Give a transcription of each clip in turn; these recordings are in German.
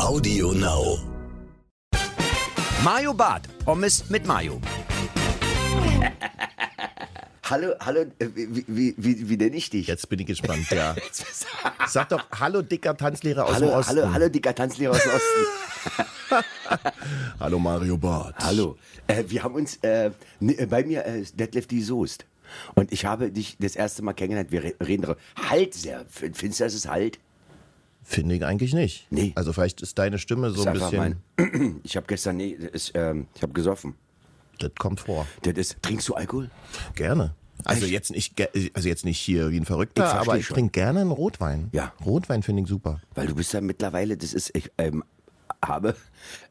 Audio Now. Mayo Bart. Pommes mit Mayo. Hallo, hallo, äh, wie, wie, wie, wie nenne ich dich? Jetzt bin ich gespannt, ja. Sag doch, hallo dicker Tanzlehrer aus dem hallo, Osten. hallo, hallo, dicker Tanzlehrer aus dem Osten. Hallo Mario Barth. hallo. Äh, wir haben uns, äh, ne, äh, bei mir äh, ist Detlef die Soest. Und ich habe dich das erste Mal kennengelernt. Wir re- reden darüber. Halt sehr. Findest du, das ist halt? Finde ich eigentlich nicht. Nee. Also vielleicht ist deine Stimme so ist ein bisschen, mein. Ich habe gestern, nee, ist, ähm, ich habe gesoffen. das kommt vor. Das ist, trinkst du Alkohol? Gerne. Also Echt? jetzt nicht, also jetzt nicht hier wie ein Ich Verrückter, versteh aber ich trinke gerne einen Rotwein. Ja. Rotwein finde ich super. Weil du bist ja mittlerweile, das ist, ich ähm, habe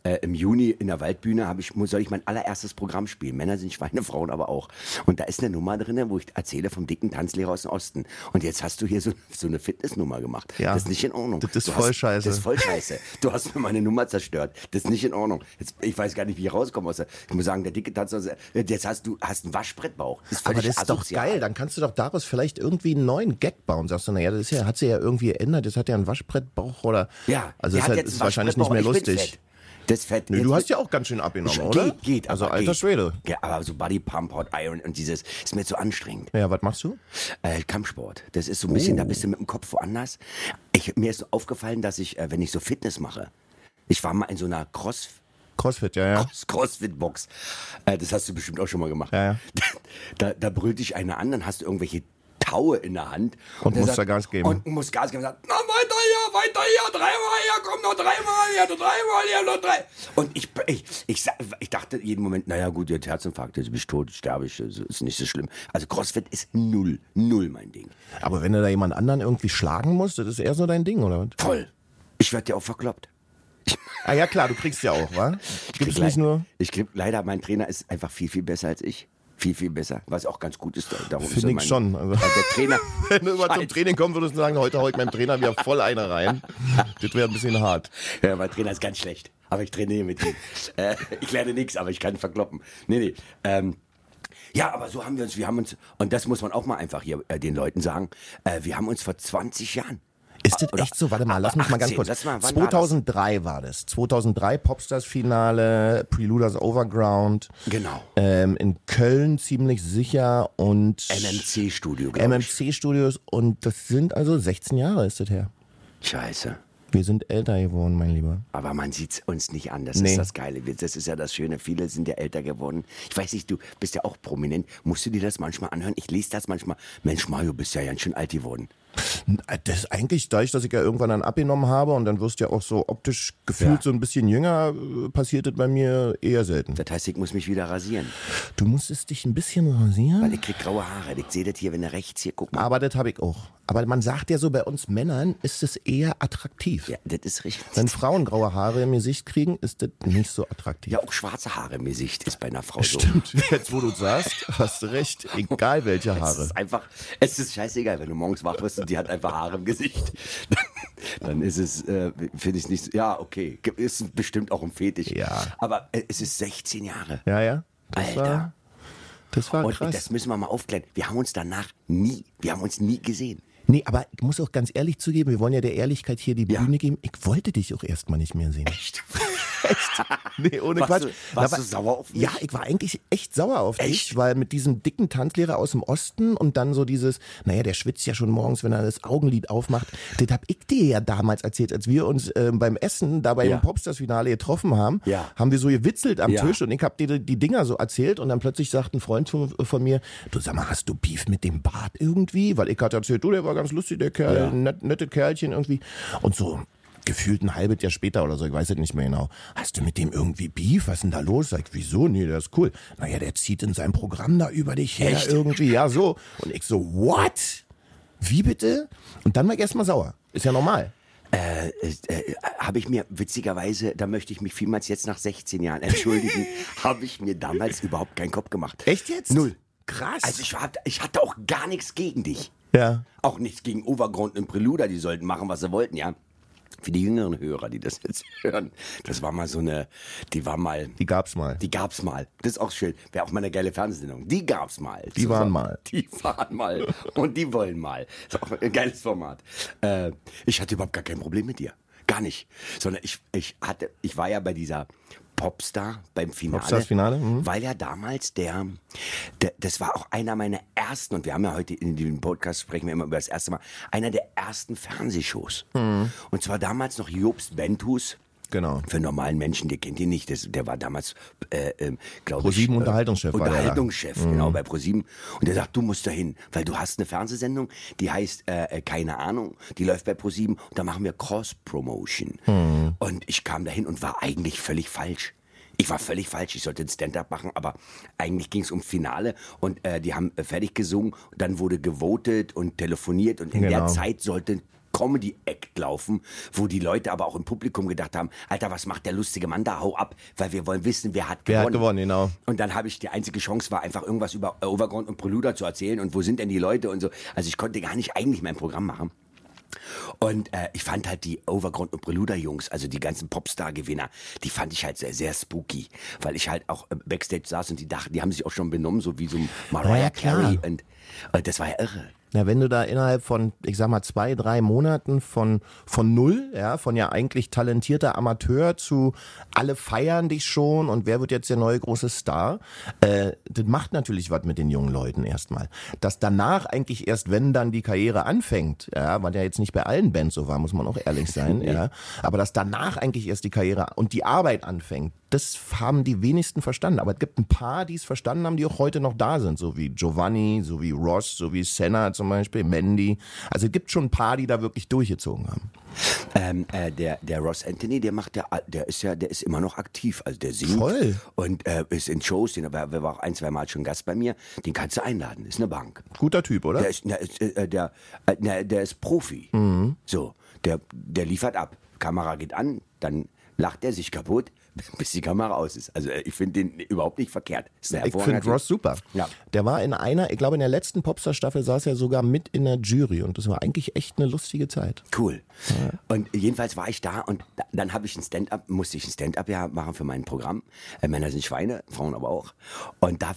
äh, im Juni in der Waldbühne, habe ich, soll ich mein allererstes Programm spielen. Männer sind Schweine, Frauen aber auch. Und da ist eine Nummer drin, wo ich erzähle vom dicken Tanzlehrer aus dem Osten. Und jetzt hast du hier so, so eine Fitnessnummer gemacht. Ja. Das ist nicht in Ordnung. Das ist Du voll hast, scheiße. Das ist voll scheiße. Du hast mir meine Nummer zerstört. Das ist nicht in Ordnung. Jetzt, ich weiß gar nicht, wie ich rauskomme. Aus der, ich muss sagen, der dicke Tanzlehrer, jetzt hast du hast einen Waschbrettbauch. Das ist Aber das ist doch geil. Dann kannst du doch daraus vielleicht irgendwie einen neuen Gag bauen. Sagst du, naja, das ist ja, hat sich ja irgendwie geändert. Das hat ja einen Waschbrettbauch oder. Ja, Also das ist, halt, ist wahrscheinlich nicht mehr lustig. Das. Nö, Jetzt du hast ja auch ganz schön abgenommen, Geht, oder? geht. Also aber alter geht. Schwede. Ja, aber so Body Pump, Hot Iron und dieses ist mir zu anstrengend. Ja, was machst du? Äh, Kampfsport. Das ist so ein bisschen, da bist du mit dem Kopf woanders. Ich, mir ist so aufgefallen, dass ich, äh, wenn ich so Fitness mache, ich war mal in so einer Cross, Crossfit, ja, ja. Cross Crossfit-Box. Äh, das hast du bestimmt auch schon mal gemacht. Ja, ja. Da, da brüllt dich einer an, dann hast du irgendwelche Taue in der Hand. Und der musst da Gas geben. Und musst Gas geben und sagt, na weiter hier, weiter hier, dreimal hier, komm noch dreimal hier, noch dreimal hier, noch drei. Und ich, ich, ich, ich dachte jeden Moment, naja gut, jetzt Herzinfarkt, jetzt bin ich tot, sterbe ich, ist nicht so schlimm. Also Crossfit ist null, null mein Ding. Aber wenn du da jemand anderen irgendwie schlagen musst, das ist eher so dein Ding, oder? was? Voll. Ich werde ja auch verkloppt. Ah ja, klar, du kriegst ja auch, wa? Ich krieg nicht nur. Ich krieg, leider, mein Trainer ist einfach viel, viel besser als ich. Viel, viel besser. Was auch ganz gut ist. da- Darum Finde ich mein- schon, also. Der Trainer. Wenn du immer zum. Training kommen würdest und sagen, heute hau ich meinem Trainer wieder voll eine rein. Das wäre ein bisschen hart. Ja, mein Trainer ist ganz schlecht. Aber ich trainiere mit ihm. äh, ich lerne nichts, aber ich kann verkloppen. Nee, nee. Ähm, ja, aber so haben wir uns, wir haben uns, und das muss man auch mal einfach hier äh, den Leuten sagen, äh, wir haben uns vor 20 Jahren. Ist das echt so? Warte mal, lass mich mal ganz 18, kurz. mal, wann war das? 2003 war das. 2003 Popstars-Finale, Preluders Overground. Genau. Ähm, in Köln ziemlich sicher und MMC-Studio, glaube ich. MMC-Studios. Und das sind also 16 Jahre ist das her. Scheiße. Wir sind älter geworden, mein Lieber. Aber man sieht uns nicht an. Das Nee. ist das Geile. Das ist ja das Schöne. Viele sind ja älter geworden. Ich weiß nicht, du bist ja auch prominent. Musst du dir das manchmal anhören? Ich lese das manchmal. Mensch, Mario, bist ja ganz schön alt geworden. Das ist eigentlich dadurch, dass ich ja irgendwann dann abgenommen habe und dann wirst du ja auch so optisch gefühlt Ja. so ein bisschen jünger, äh, passiert das bei mir eher selten. Das heißt, ich muss mich wieder rasieren. Du musstest dich ein bisschen rasieren. Weil ich krieg graue Haare. Ich sehe das hier, wenn du rechts hier, guck mal. Aber das habe ich auch. Aber man sagt ja so, bei uns Männern ist es eher attraktiv. Ja, das ist richtig. Wenn Frauen graue Haare im Gesicht kriegen, ist das nicht so attraktiv. Ja, auch schwarze Haare im Gesicht ist bei einer Frau so. Stimmt, jetzt wo du sagst, hast du recht. Egal welche Es Haare. ist einfach, es ist scheißegal, wenn du morgens wach wirst und die hat einfach Haare im Gesicht. Dann ist es, äh, finde ich nicht, so- ja, okay, ist bestimmt auch ein Fetisch. Ja. Aber äh, es ist 16 Jahre. Ja, ja. Alter. das war Und krass. das müssen wir mal aufklären. Wir haben uns danach nie, wir haben uns nie gesehen. Nee, aber ich muss auch ganz ehrlich zugeben, wir wollen ja der Ehrlichkeit hier die Ja. Bühne geben. Ich wollte dich auch erstmal nicht mehr sehen. Echt? Nee, ohne Warst Quatsch. du- warst Na, du sauer auf mich? Ja, ich war eigentlich echt sauer auf dich, Echt? weil mit diesem dicken Tanzlehrer aus dem Osten und dann so dieses, naja, der schwitzt ja schon morgens, wenn er das Augenlid aufmacht. Das hab ich dir ja damals erzählt, als wir uns ähm, beim Essen da bei Ja. dem Popstars-Finale getroffen haben, Ja. haben wir so gewitzelt am Ja. Tisch und ich hab dir die, die Dinger so erzählt und dann plötzlich sagt ein Freund von, von mir, du sag mal, hast du Beef mit dem Bart irgendwie? Weil ich hatte erzählt, du, der war ganz lustig, der Kerl, Ja. net, nette Kerlchen irgendwie. Und so, gefühlt ein halbes Jahr später oder so, ich weiß es nicht mehr genau. Hast du mit dem irgendwie Beef? Was ist denn da los? Sag ich, wieso? Nee, der ist cool. Naja, der zieht in seinem Programm da über dich her Echt? irgendwie. Ja, so. Und ich so, what? Wie bitte? Und dann war ich erstmal sauer. Ist ja normal. Äh, äh, habe ich mir witzigerweise, da möchte ich mich vielmals jetzt nach 16 Jahren entschuldigen, habe ich mir damals überhaupt keinen Kopf gemacht. Echt jetzt? Null. Krass. Also ich, hab, ich hatte auch gar nichts gegen dich. ja. Auch nichts gegen Overground und Preluda, die sollten machen, was sie wollten, ja. Für die jüngeren Hörer, die das jetzt hören, das war mal so eine, die war mal, Die gab's mal. die gab's mal. Das ist auch schön. Wäre auch mal eine geile Fernsehsendung. Die gab's mal. Die waren mal. Die waren mal. Und die wollen mal. Ist auch ein geiles Format. Äh, ich hatte überhaupt gar kein Problem mit dir. Gar nicht. Sondern ich, ich hatte, ich war ja bei dieser Popstar beim Finale. Popstars Finale, mhm. Weil ja damals der, der, das war auch einer meiner ersten, und wir haben ja heute in dem Podcast sprechen wir immer über das erste Mal, einer der ersten Fernsehshows. Mhm. Und zwar damals noch Jobst Bentus. Genau. Für normalen Menschen, der kennt ihn nicht. Das, der war damals, äh, äh, glaube ich. ProSieben Unterhaltungschef war der. Unterhaltungschef, genau, bei ProSieben. Und der sagt, du musst da hin, weil du hast eine Fernsehsendung, die heißt, äh, äh, keine Ahnung, die läuft bei ProSieben und da machen wir Cross-Promotion. Und ich kam dahin und war eigentlich völlig falsch. Ich war völlig falsch. Ich sollte ein Stand-up machen, aber eigentlich ging es um Finale und äh, die haben äh, fertig gesungen. Dann wurde gewotet und telefoniert und in der Genau. Zeit sollte Comedy-Act laufen, wo die Leute aber auch im Publikum gedacht haben, Alter, was macht der lustige Mann da? Hau ab, weil wir wollen wissen, wer hat Wer gewonnen. hat gewonnen, genau. Und dann habe ich, die einzige Chance war einfach irgendwas über äh, Overground und Preluda zu erzählen und wo sind denn die Leute und so. Also ich konnte gar nicht eigentlich mein Programm machen. Und äh, ich fand halt die Overground und Preluda-Jungs, also die ganzen Popstar-Gewinner, die fand ich halt sehr, sehr spooky. Weil ich halt auch äh, Backstage saß und die dachten, die haben sich auch schon benommen, so wie so Mariah Ja. Carey. Und, und das war ja irre. Na, wenn du da innerhalb von, ich sag mal, zwei, drei Monaten von, von null, ja, von ja eigentlich talentierter Amateur zu alle feiern dich schon und wer wird jetzt der neue große Star, äh, das macht natürlich was mit den jungen Leuten erstmal. Dass danach eigentlich erst, wenn dann die Karriere anfängt, ja, was ja jetzt nicht bei allen Bands so war, muss man auch ehrlich sein, ja, aber dass danach eigentlich erst die Karriere und die Arbeit anfängt, das haben die wenigsten verstanden. Aber es gibt ein paar, die es verstanden haben, die auch heute noch da sind, so wie Giovanni, so wie Ross, so wie Senna zum Beispiel, Mandy. Also es gibt schon ein paar, die da wirklich durchgezogen haben. Ähm, äh, der, der Ross Anthony, der macht ja, der ist ja, der ist immer noch aktiv. Also der singt Voll. und äh, ist in Shows, den, der war auch ein, zwei Mal schon Gast bei mir. Den kannst du einladen, ist eine Bank. Guter Typ, oder? Der ist, der ist, äh, der, äh, der, der ist Profi. So, der, der liefert ab. Kamera geht an, dann lacht er sich kaputt, bis die Kamera aus ist. Also äh, ich finde den überhaupt nicht verkehrt. Ich finde Ross super. Ja. Der war in einer, ich glaube in der letzten Popstar-Staffel saß er sogar mit in der Jury und das war eigentlich echt eine lustige Zeit. Cool. Und jedenfalls war ich da und da, dann habe ich ein Stand-up, musste ich ein Stand-up ja machen für mein Programm. Äh, Männer sind Schweine, Frauen aber auch. Und da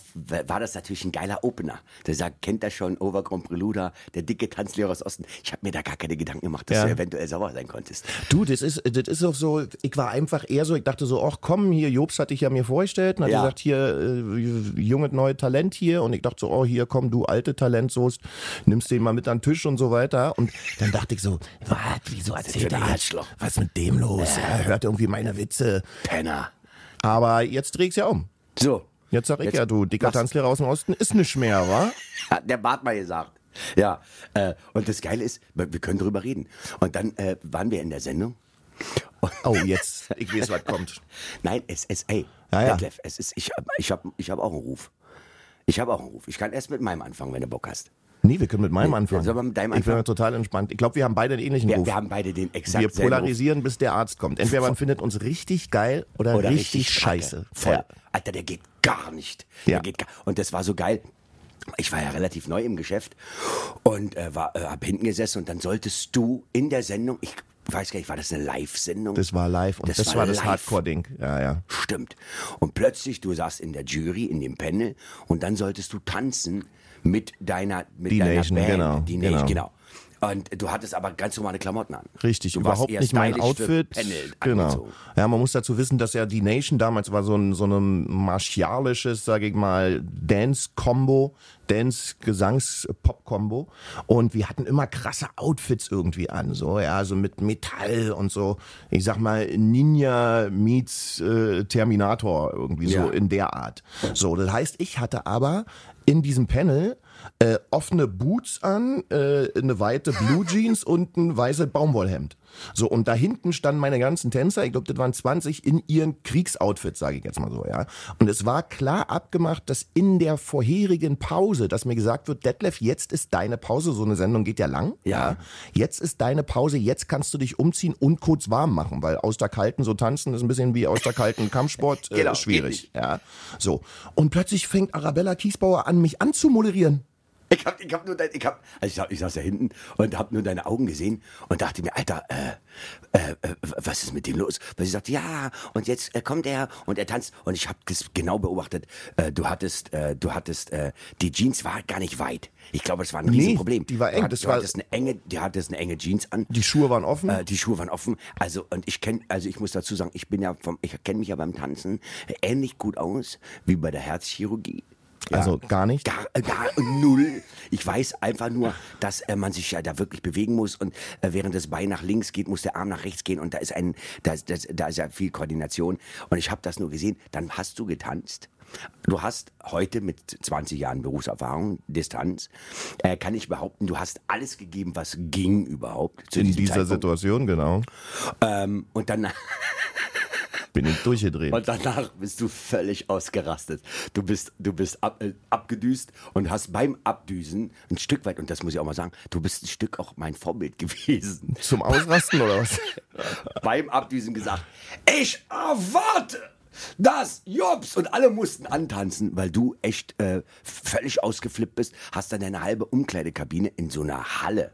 war das natürlich ein geiler Opener. Der sagt, kennt er schon Overground Preluda, der dicke Tanzlehrer aus Osten. Ich habe mir da gar keine Gedanken gemacht, dass Ja. du eventuell sauer sein konntest. Du, das ist, das ist auch so, ich war einfach eher so, ich dachte so, ach komm, hier, Jobs hatte ich ja mir vorgestellt und hat Ja. gesagt, hier, äh, junge neue Talent hier und ich dachte so, oh hier, komm, du alte Talentsoest, nimmst den mal mit an den Tisch und so weiter und dann dachte ich so, was, wieso erzählt er jetzt? Arschloch? Was ist mit dem los? Er hört irgendwie meine Witze. Penner. Aber jetzt dreh ich's ja um. So. Jetzt sag ich Jetzt ja, du dicker. Tanzlehrer aus dem Osten, ist nicht mehr, wa? Hat der Bart mal gesagt. Ja, äh, und das Geile ist, wir wir können drüber reden. Und dann äh, waren wir in der Sendung. Oh, jetzt, ich weiß, was kommt. Nein, es ist, ey, Ja, ja. Detlef, es ist, ich habe ich hab, ich hab auch einen Ruf. Ich habe auch einen Ruf. Ich kann erst mit meinem anfangen, wenn du Bock hast. Nee, wir können mit meinem Nee, anfangen. sollen wir mit deinem ich bin anfangen? ja total entspannt. Ich glaube, wir haben beide einen ähnlichen Wir, Ruf. wir haben beide den exakt Wir polarisieren, bis der Arzt kommt. Entweder man findet uns richtig geil oder, Ruf. Oder richtig, kacke. scheiße. Voll. Ja. Alter, der geht gar nicht. Ja. Der geht gar, und das war so geil. Ich war ja relativ neu im Geschäft und äh, war, äh, hab hinten gesessen und dann solltest du in der Sendung, ich weiß gar nicht, war das eine Live-Sendung? Das war live und das, war, das live. Hardcore-Ding. Ja, ja. Stimmt. Und plötzlich, du saßt in der Jury, in dem Panel, und dann solltest du tanzen mit deiner, mit Die deiner Nation, Band. genau, Die Nation, genau. genau. Und du hattest aber ganz normale Klamotten an. Richtig, du überhaupt nicht mein Outfit. Panel Genau. angezogen. Ja, man muss dazu wissen, dass ja die Nation damals war so ein, so ein martialisches, sage ich mal, Dance-Combo, Dance-Gesangs-Pop-Combo. Und wir hatten immer krasse Outfits irgendwie an, so, ja, so mit Metall und so, ich sag mal, Ninja meets äh, Terminator, irgendwie so Ja. in der Art. So, das heißt, ich hatte aber in diesem Panel äh, offene Boots an, äh, eine weite Blue Jeans und ein weißes Baumwollhemd. So, und da hinten standen meine ganzen Tänzer, ich glaube, das waren 20 in ihren Kriegsoutfits, sage ich jetzt mal so, ja. Und es war klar abgemacht, dass in der vorherigen Pause, dass mir gesagt wird, Detlef, jetzt ist deine Pause, so eine Sendung geht ja lang, Ja. Jetzt ist deine Pause, jetzt kannst du dich umziehen und kurz warm machen, weil aus der kalten so tanzen ist ein bisschen wie aus der kalten Kampfsport äh, Genau, schwierig, ja. So. Und plötzlich fängt Arabella Kiesbauer an, mich anzumoderieren. Ich hab, ich hab nur dein, ich hab, also ich, saß- ich saß da hinten und hab nur deine Augen gesehen und dachte mir, Alter, äh, äh, äh, was ist mit dem los? Weil sie sagt, ja, und jetzt äh, kommt er und er tanzt. Und ich habe das genau beobachtet. Äh, du hattest, äh, du hattest, äh, die Jeans war gar nicht weit. Ich glaube, es war ein Nee, Riesenproblem. die war eng. Du, hattest, Das du war- hattest eine enge, die hattest eine enge Jeans an. Die Schuhe waren offen. Äh, die Schuhe waren offen. Also und ich kenne, also ich muss dazu sagen, ich bin ja vom, ich kenne mich ja beim Tanzen ähnlich gut aus wie bei der Herzchirurgie. Ja. Also gar nicht? Gar, äh, gar null. Ich weiß einfach nur, dass äh, man sich ja da wirklich bewegen muss und äh, während das Bein nach links geht, muss der Arm nach rechts gehen und da ist ein, da, ist- das, da ist ja viel Koordination und ich habe das nur gesehen. Dann hast du getanzt. Du hast heute mit 20 Jahren Berufserfahrung, Distanz, äh, kann ich behaupten, du hast alles gegeben, was ging überhaupt. In dieser Zeitpunkt. Situation, genau. Ähm, und dann Bin ich durchgedreht. und danach bist du völlig ausgerastet. Du bist, du bist ab, äh, abgedüst und hast beim Abdüsen ein Stück weit, und das muss ich auch mal sagen, du bist ein Stück auch mein Vorbild gewesen. Zum Ausrasten oder was? beim Abdüsen gesagt, ich erwarte, dass Jobs und alle mussten antanzen, weil du echt äh, völlig ausgeflippt bist, hast dann deine halbe Umkleidekabine in so einer Halle.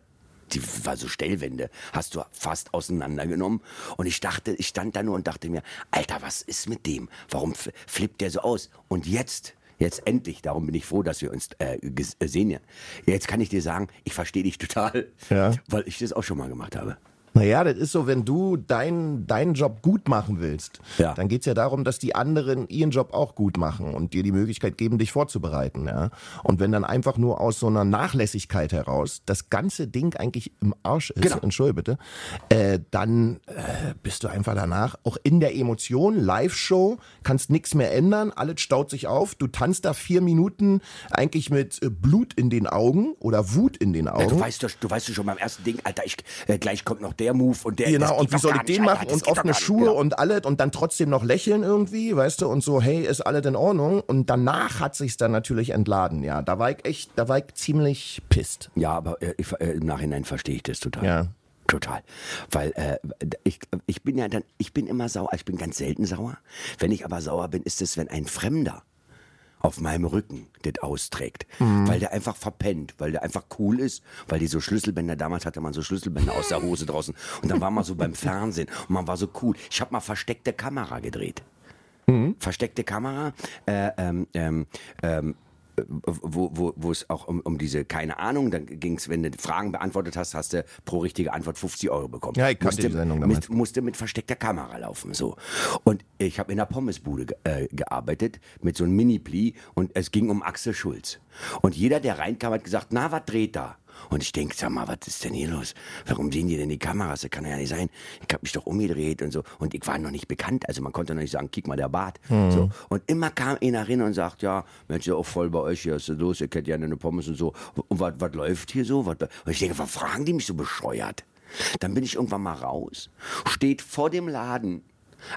Die war so Stellwände, hast du fast auseinandergenommen. Und ich dachte, ich stand da nur und dachte mir, Alter, was ist mit dem? Warum flippt der so aus? Und jetzt, jetzt endlich, darum bin ich froh, dass wir uns äh, ges- äh. Jetzt kann ich dir sagen, ich verstehe dich total, Ja. weil ich das auch schon mal gemacht habe. Naja, das ist so, wenn du deinen deinen Job gut machen willst, Ja. dann geht's ja darum, dass die anderen ihren Job auch gut machen und dir die Möglichkeit geben, dich vorzubereiten. Ja? Und wenn dann einfach nur aus so einer Nachlässigkeit heraus das ganze Ding eigentlich im Arsch ist, Genau. entschuldige bitte, äh, dann äh, bist du einfach danach auch in der Emotion, Live-Show, kannst nichts mehr ändern, alles staut sich auf, du tanzt da vier Minuten eigentlich mit äh, Blut in den Augen oder Wut in den Ja, Augen. du weißt doch, du weißt doch schon beim ersten Ding, Alter, ich, äh, gleich kommt noch der Move und der. Genau, und wie soll ich den machen? Und offene. Schuhe Genau. und alles und dann trotzdem noch lächeln irgendwie, weißt du, und so, hey, ist alles in Ordnung. Und danach hat sich's dann natürlich entladen, ja. Da war ich echt, da war ich ziemlich pisst. Ja, aber äh, ich, äh, im Nachhinein verstehe ich das total. Ja. Total. Weil äh, ich, ich bin ja dann, ich bin immer sauer, ich bin ganz selten sauer. Wenn ich aber sauer bin, ist es, wenn ein Fremder auf meinem Rücken das austrägt. Weil der einfach verpennt, weil der einfach cool ist, weil die so Schlüsselbänder, damals hatte man so Schlüsselbänder aus der Hose draußen und dann war man so beim Fernsehen und man war so cool. Ich habe mal versteckte Kamera gedreht. Versteckte Kamera, äh, ähm, ähm, ähm, wo, wo, wo es auch um, um diese, keine Ahnung, dann ging es, wenn du Fragen beantwortet hast, hast du pro richtige Antwort 50 Euro bekommen. Ja, ich kannte musste, die Sendung damals. mit, musste mit versteckter Kamera laufen. so. Und ich habe in der Pommesbude ge äh, gearbeitet mit so einem Mini-Pli und es ging um Axel Schulz. Und jeder, der reinkam, hat gesagt, na, was dreht da? Und ich denke, sag mal, was ist denn hier los? Warum sehen die denn die Kameras? Das kann ja nicht sein. Ich habe mich doch umgedreht und so. Und ich war noch nicht bekannt. Also man konnte noch nicht sagen, kick mal der Bart. So. Und immer kam einer rein und sagt, ja, Mensch, ja auch voll bei euch hier, was ist los? Ihr kennt ja eine Pommes und so. Und was läuft hier so? Was, und ich denke, was fragen die mich so bescheuert? Dann bin ich irgendwann mal raus, steht vor dem Laden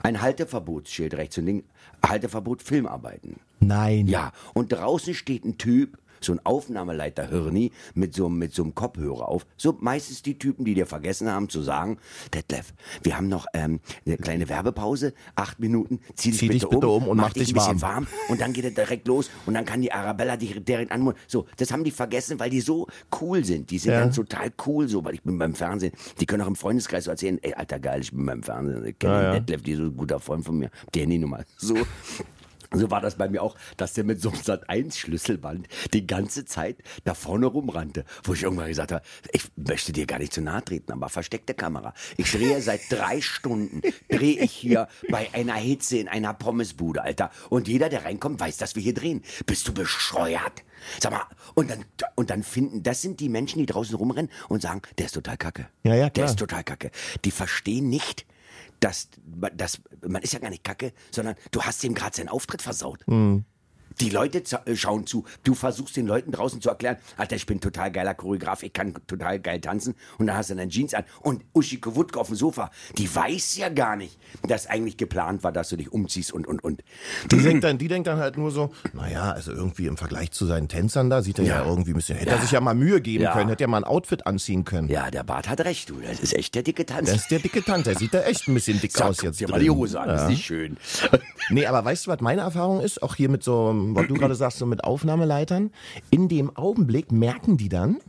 ein Halteverbotsschild rechts und links, Halteverbot Filmarbeiten. Nein. Ja, und draußen steht ein Typ, so ein Aufnahmeleiter Hirni, mit so, mit so einem Kopfhörer auf. So meistens die Typen, die dir vergessen haben zu sagen, Detlef, wir haben noch ähm, eine kleine Werbepause, acht Minuten, zieh dich, Zieh bitte, dich bitte um und mach dich ein bisschen warm. warm. Und dann geht er direkt los und dann kann die Arabella dich direkt anmoderieren. So, das haben die vergessen, weil die so cool sind. Die sind Ja. dann total cool so, weil ich bin beim Fernsehen. Die können auch im Freundeskreis so erzählen, ey, alter geil, ich bin beim Fernsehen. Ich kenne Ja, ja. Detlef, die ist so ein guter Freund von mir. Die Handynummer. So. So war das bei mir auch, dass der mit so einem Sat-1-Schlüsselband die ganze Zeit da vorne rumrannte. Wo ich irgendwann gesagt habe, ich möchte dir gar nicht zu nahe treten, aber versteckte Kamera. Ich drehe seit drei Stunden, drehe ich hier bei einer Hitze in einer Pommesbude, Alter. Und jeder, der reinkommt, weiß, dass wir hier drehen. Bist du bescheuert? Sag mal, und dann, und dann finden, das sind die Menschen, die draußen rumrennen und sagen, der ist total kacke. Ja, ja, Der klar. ist total kacke. Die verstehen nicht, dass, dass man ist ja gar nicht kacke, sondern du hast ihm gerade seinen Auftritt versaut. Die Leute äh, schauen zu. Du versuchst den Leuten draußen zu erklären, Alter, ich bin total geiler Choreograf, ich kann total geil tanzen. Und dann hast du deine Jeans an. Und Uschi Kowutke auf dem Sofa, die weiß ja gar nicht, dass eigentlich geplant war, dass du dich umziehst und, und, und. Die denkt, dann, die denkt dann halt nur so, naja, also irgendwie im Vergleich zu seinen Tänzern da sieht er ja, Ja. irgendwie ein bisschen, hätte er sich ja mal Mühe geben Ja. können, hätte ja mal ein Outfit anziehen können. Ja, der Bart hat recht, du. Das ist echt der dicke Tanz. Das ist der dicke Tante, der sieht da echt ein bisschen dick Sag, aus jetzt. dir mal die Hose an, Ja. ist nicht schön. Nee, aber weißt du, was meine Erfahrung ist? Auch hier mit so, was du gerade sagst, so mit Aufnahmeleitern. In dem Augenblick merken die dann,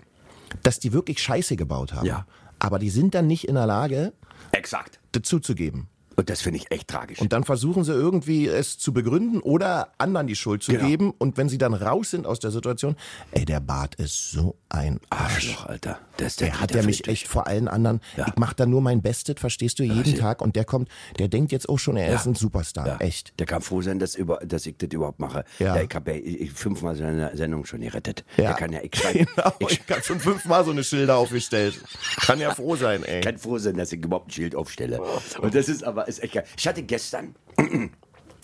dass die wirklich Scheiße gebaut haben. Ja. Aber die sind dann nicht in der Lage, Exakt. das zuzugeben. Und das finde ich echt tragisch. Und dann versuchen sie irgendwie es zu begründen oder anderen die Schuld zu Genau. geben. Und wenn sie dann raus sind aus der Situation, ey, der Bart ist so ein Arsch. Arschloch, Alter. Das ist Der Dieter hat ja mich echt vor allen anderen. Ja. Ich mach da nur mein Bestes, verstehst du, jeden Tag. Und der kommt, der denkt jetzt auch schon, er ist ein Superstar. Ja. Echt. Der kann froh sein, dass, über, dass ich das überhaupt mache. Ja. Ja. ich habe ja fünfmal seine Sendung schon gerettet. Ja. Der kann ja, ich schreibe, Genau, ich ich habe schon fünfmal so eine Schilder aufgestellt. Kann ja froh sein, ey. kann froh sein, dass ich überhaupt ein Schild aufstelle. Und das ist aber, ist echt geil. Ich hatte gestern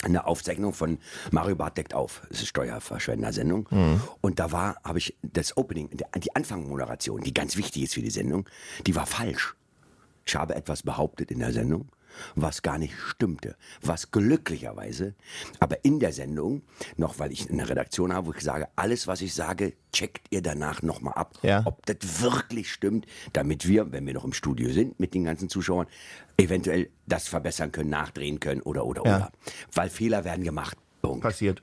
eine Aufzeichnung von Mario Barth deckt auf. Das ist Steuerverschwender-Sendung. Und da war, habe ich das Opening, die Anfangmoderation, die ganz wichtig ist für die Sendung, die war falsch. Ich habe etwas behauptet in der Sendung, was gar nicht stimmte. Was glücklicherweise, aber in der Sendung, noch weil ich eine Redaktion habe, wo ich sage, alles, was ich sage, checkt ihr danach nochmal ab, Ja. ob das wirklich stimmt, damit wir, wenn wir noch im Studio sind mit den ganzen Zuschauern, eventuell das verbessern können, nachdrehen können oder, oder, Ja. oder. Weil Fehler werden gemacht. Punkt. Passiert.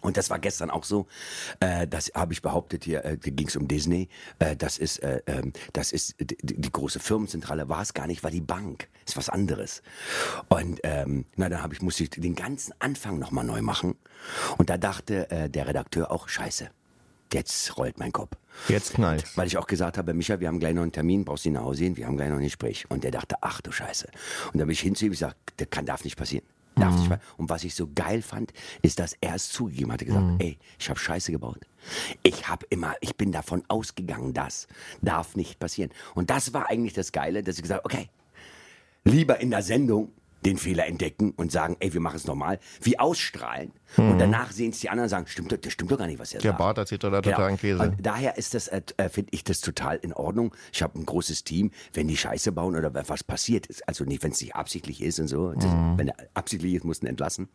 Und das war gestern auch so. Äh, das habe ich behauptet hier. Äh, ging es um Disney. Äh, das ist, äh, ähm, das ist die, die große Firmenzentrale. War es gar nicht, war die Bank. Ist was anderes. Und ähm, na, dann habe ich musste ich den ganzen Anfang noch mal neu machen. Und da dachte äh, der Redakteur auch Scheiße. Jetzt rollt mein Kopf. Jetzt knallt. Weil ich auch gesagt habe, Micha, wir haben gleich noch einen Termin, brauchst du nach Hause gehen, wir haben gleich noch ein Gespräch. Und der dachte, ach du Scheiße. Und dann bin ich hin zu ihm gesagt, das kann, darf nicht passieren. Darf nicht passieren. Und was ich so geil fand, ist, dass er es zugegeben hatte, gesagt, ey, ich habe Scheiße gebaut. Ich habe immer, ich bin davon ausgegangen, das darf nicht passieren. Und das war eigentlich das Geile, dass ich gesagt habe, okay, lieber in der Sendung den Fehler entdecken und sagen, ey, wir machen es nochmal, wie ausstrahlen. Und danach sehen es die anderen und sagen, stimmt, doch- das stimmt doch gar nicht, was er Der sagt. Bart erzählt doch da Genau. totalen Käse. Und daher ist das, äh, äh, finde ich das total in Ordnung. Ich habe ein großes Team, wenn die Scheiße bauen oder was passiert ist, also nicht, wenn es nicht absichtlich ist und so, das, Mhm. wenn er absichtlich ist, muss ihn entlassen.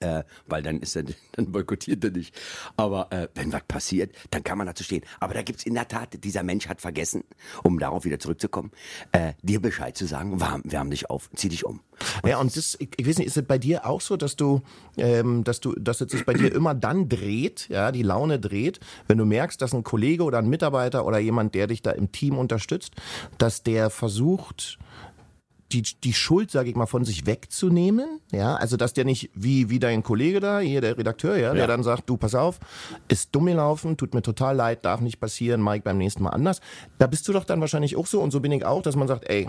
Äh, weil dann ist er, dann boykottiert er nicht. Aber äh, wenn was passiert, dann kann man dazu stehen. Aber da gibt's in der Tat, dieser Mensch hat vergessen, um darauf wieder zurückzukommen, äh, dir Bescheid zu sagen, warm, wärm dich auf, zieh dich um. Ja, und das, ich, ich weiß nicht, ist es bei dir auch so, dass du, ähm, dass du, dass es sich bei dir immer dann dreht, ja, die Laune dreht, wenn du merkst, dass ein Kollege oder ein Mitarbeiter oder jemand, der dich da im Team unterstützt, dass der versucht, die, die Schuld, sage ich mal, von sich wegzunehmen, ja, also dass der nicht wie wie dein Kollege da, hier der Redakteur, ja, der Ja. dann sagt, du pass auf, ist dumm gelaufen, tut mir total leid, darf nicht passieren, Mike beim nächsten Mal anders. Da bist du doch dann wahrscheinlich auch so und so bin ich auch, dass man sagt, ey,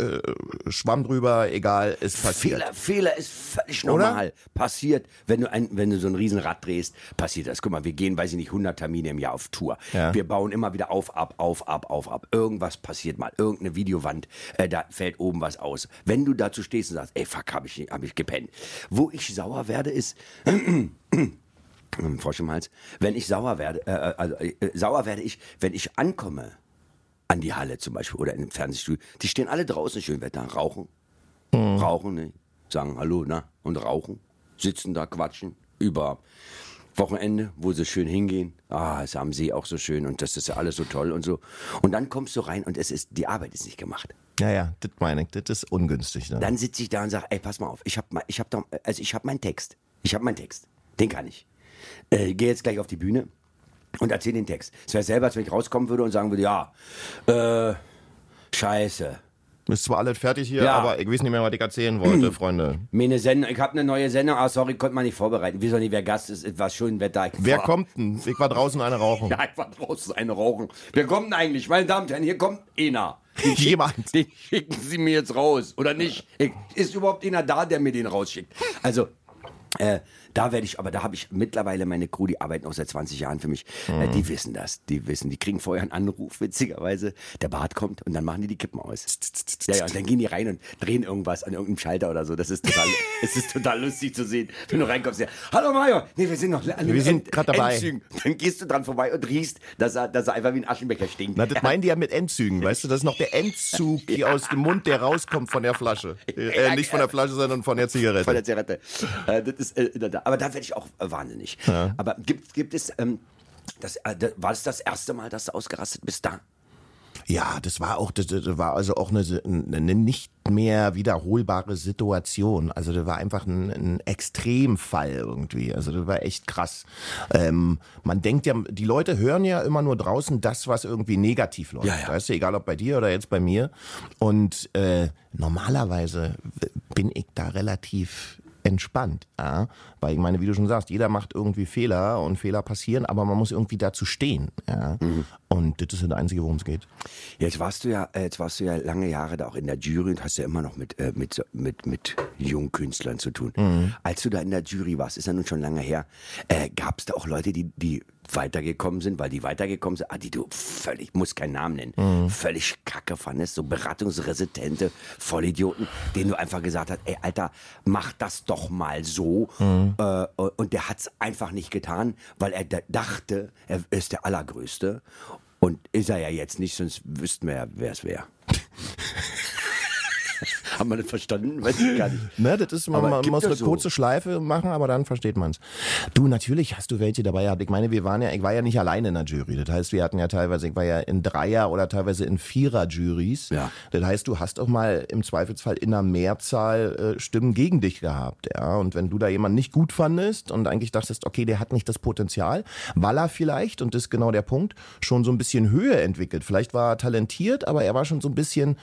äh, Schwamm drüber, egal, ist passiert. Fehler, Fehler ist völlig Oder? normal. Passiert, wenn du, ein, wenn du so ein Riesenrad drehst, passiert das. Guck mal, wir gehen, weiß ich nicht, 100 Termine im Jahr auf Tour. Ja. Wir bauen immer wieder auf, ab, auf, ab, auf, ab. Irgendwas passiert mal. Irgendeine Videowand, äh, da fällt oben was aus. Wenn du dazu stehst und sagst, ey, fuck, hab ich, hab ich gepennt. Wo ich sauer werde, ist, Frosch im Hals, wenn ich sauer werde, äh, also, äh, sauer werde ich, wenn ich ankomme an die Halle zum Beispiel oder in dem Fernsehstudio, die stehen alle draußen, schön Wetter, rauchen, rauchen, ne? sagen Hallo, na, und rauchen, sitzen da, quatschen über Wochenende, wo sie schön hingehen. Ah, ist am See auch so schön und das ist ja alles so toll und so. Und dann kommst du rein und es ist, die Arbeit ist nicht gemacht. Ja, ja, das meine ich, das ist ungünstig. Ne? Dann sitze ich da und sage, ey, pass mal auf, ich habe ich hab also ich habe meinen Text. Ich habe meinen Text. Den kann ich. Äh, Gehe jetzt gleich auf die Bühne und erzähl den Text. Es wäre selber, als wenn ich rauskommen würde und sagen würde, ja, äh, scheiße. Ist zwar alles fertig hier, Ja. aber ich weiß nicht mehr, was ich erzählen wollte, Freunde. Mir eine Sendung, ich habe eine neue Sendung, ah sorry, konnte man nicht vorbereiten. Wieso nicht, wer Gast ist, es war schön Wetter. Ich Wer war- kommt denn? Ich war draußen eine rauchen. Ja, ich war draußen eine rauchen. Wer kommt denn eigentlich? Meine Damen und Herren, hier kommt einer. Den Jemand. Den schicken Sie mir jetzt raus, oder nicht? Ich, ist überhaupt einer da, der mir den rausschickt? Also, äh, da werde ich, aber da habe ich mittlerweile meine Crew, die arbeiten auch seit 20 Jahren für mich, äh, die wissen das. Die wissen, die kriegen vorher einen Anruf, witzigerweise. Der Bart kommt und dann machen die die Kippen aus. Ja, ja, und dann gehen die rein und drehen irgendwas an irgendeinem Schalter oder so. Das ist total, es ist total lustig zu sehen, wenn du reinkommst. Ja, Hallo Mario! Nee, wir sind noch an den Wir sind grad dabei. Endzügen. Dann gehst du dran vorbei und riechst, dass er, dass er einfach wie ein Aschenbecher stinkt. Na, das meinen die ja mit Endzügen, weißt du? Das ist noch der Endzug die aus dem Mund, der rauskommt von der Flasche. Äh, nicht von der Flasche, sondern von der Zigarette. Von der Zigarette. Äh, das ist, äh, da. Aber da werde ich auch äh, wahnsinnig. Aber gibt, gibt es, ähm, das, äh, war es das erste Mal, dass du ausgerastet bist da? Ja, das war auch, das, das war also auch eine, eine nicht mehr wiederholbare Situation. Also das war einfach ein, ein Extremfall irgendwie. Also das war echt krass. Ähm, man denkt ja, die Leute hören ja immer nur draußen das, was irgendwie negativ läuft. Ja, ja. Weißt du, egal ob bei dir oder jetzt bei mir. Und äh, normalerweise bin ich da relativ entspannt. Ja? Weil ich meine, wie du schon sagst, jeder macht irgendwie Fehler und Fehler passieren, aber man muss irgendwie dazu stehen. Ja? Und das ist das Einzige, worum es geht. Jetzt warst du ja, äh, jetzt warst du ja lange Jahre da auch in der Jury und hast ja immer noch mit, äh, mit, mit, mit jungen Künstlern zu tun. Als du da in der Jury warst, ist ja nun schon lange her, äh, gab es da auch Leute, die, die weitergekommen sind, weil die weitergekommen sind, ah, die du völlig, muss keinen Namen nennen, völlig kacke fandest, so beratungsresistente Vollidioten, denen du einfach gesagt hast, ey, Alter, mach das doch mal so. Äh, und der hat's einfach nicht getan, weil er da- dachte, er ist der Allergrößte. Und ist er ja jetzt nicht, sonst wüssten wir ja, wer es wäre. Haben wir das verstanden? Weiß ich gar nicht. Ne, das ist, man, Aber man muss eine so. kurze Schleife machen, aber dann versteht man's. Du, natürlich hast du welche dabei gehabt. Ich meine, wir waren ja, ich war ja nicht alleine in der Jury. Das heißt, wir hatten ja teilweise, ich war ja in Dreier- oder teilweise in Vierer-Juries. Ja. Das heißt, du hast auch mal im Zweifelsfall in einer Mehrzahl äh, Stimmen gegen dich gehabt. Ja. Und wenn du da jemanden nicht gut fandest und eigentlich dachtest, okay, der hat nicht das Potenzial, weil er vielleicht, und das ist genau der Punkt, schon so ein bisschen Höhe entwickelt. Vielleicht war er talentiert, aber er war schon so ein bisschen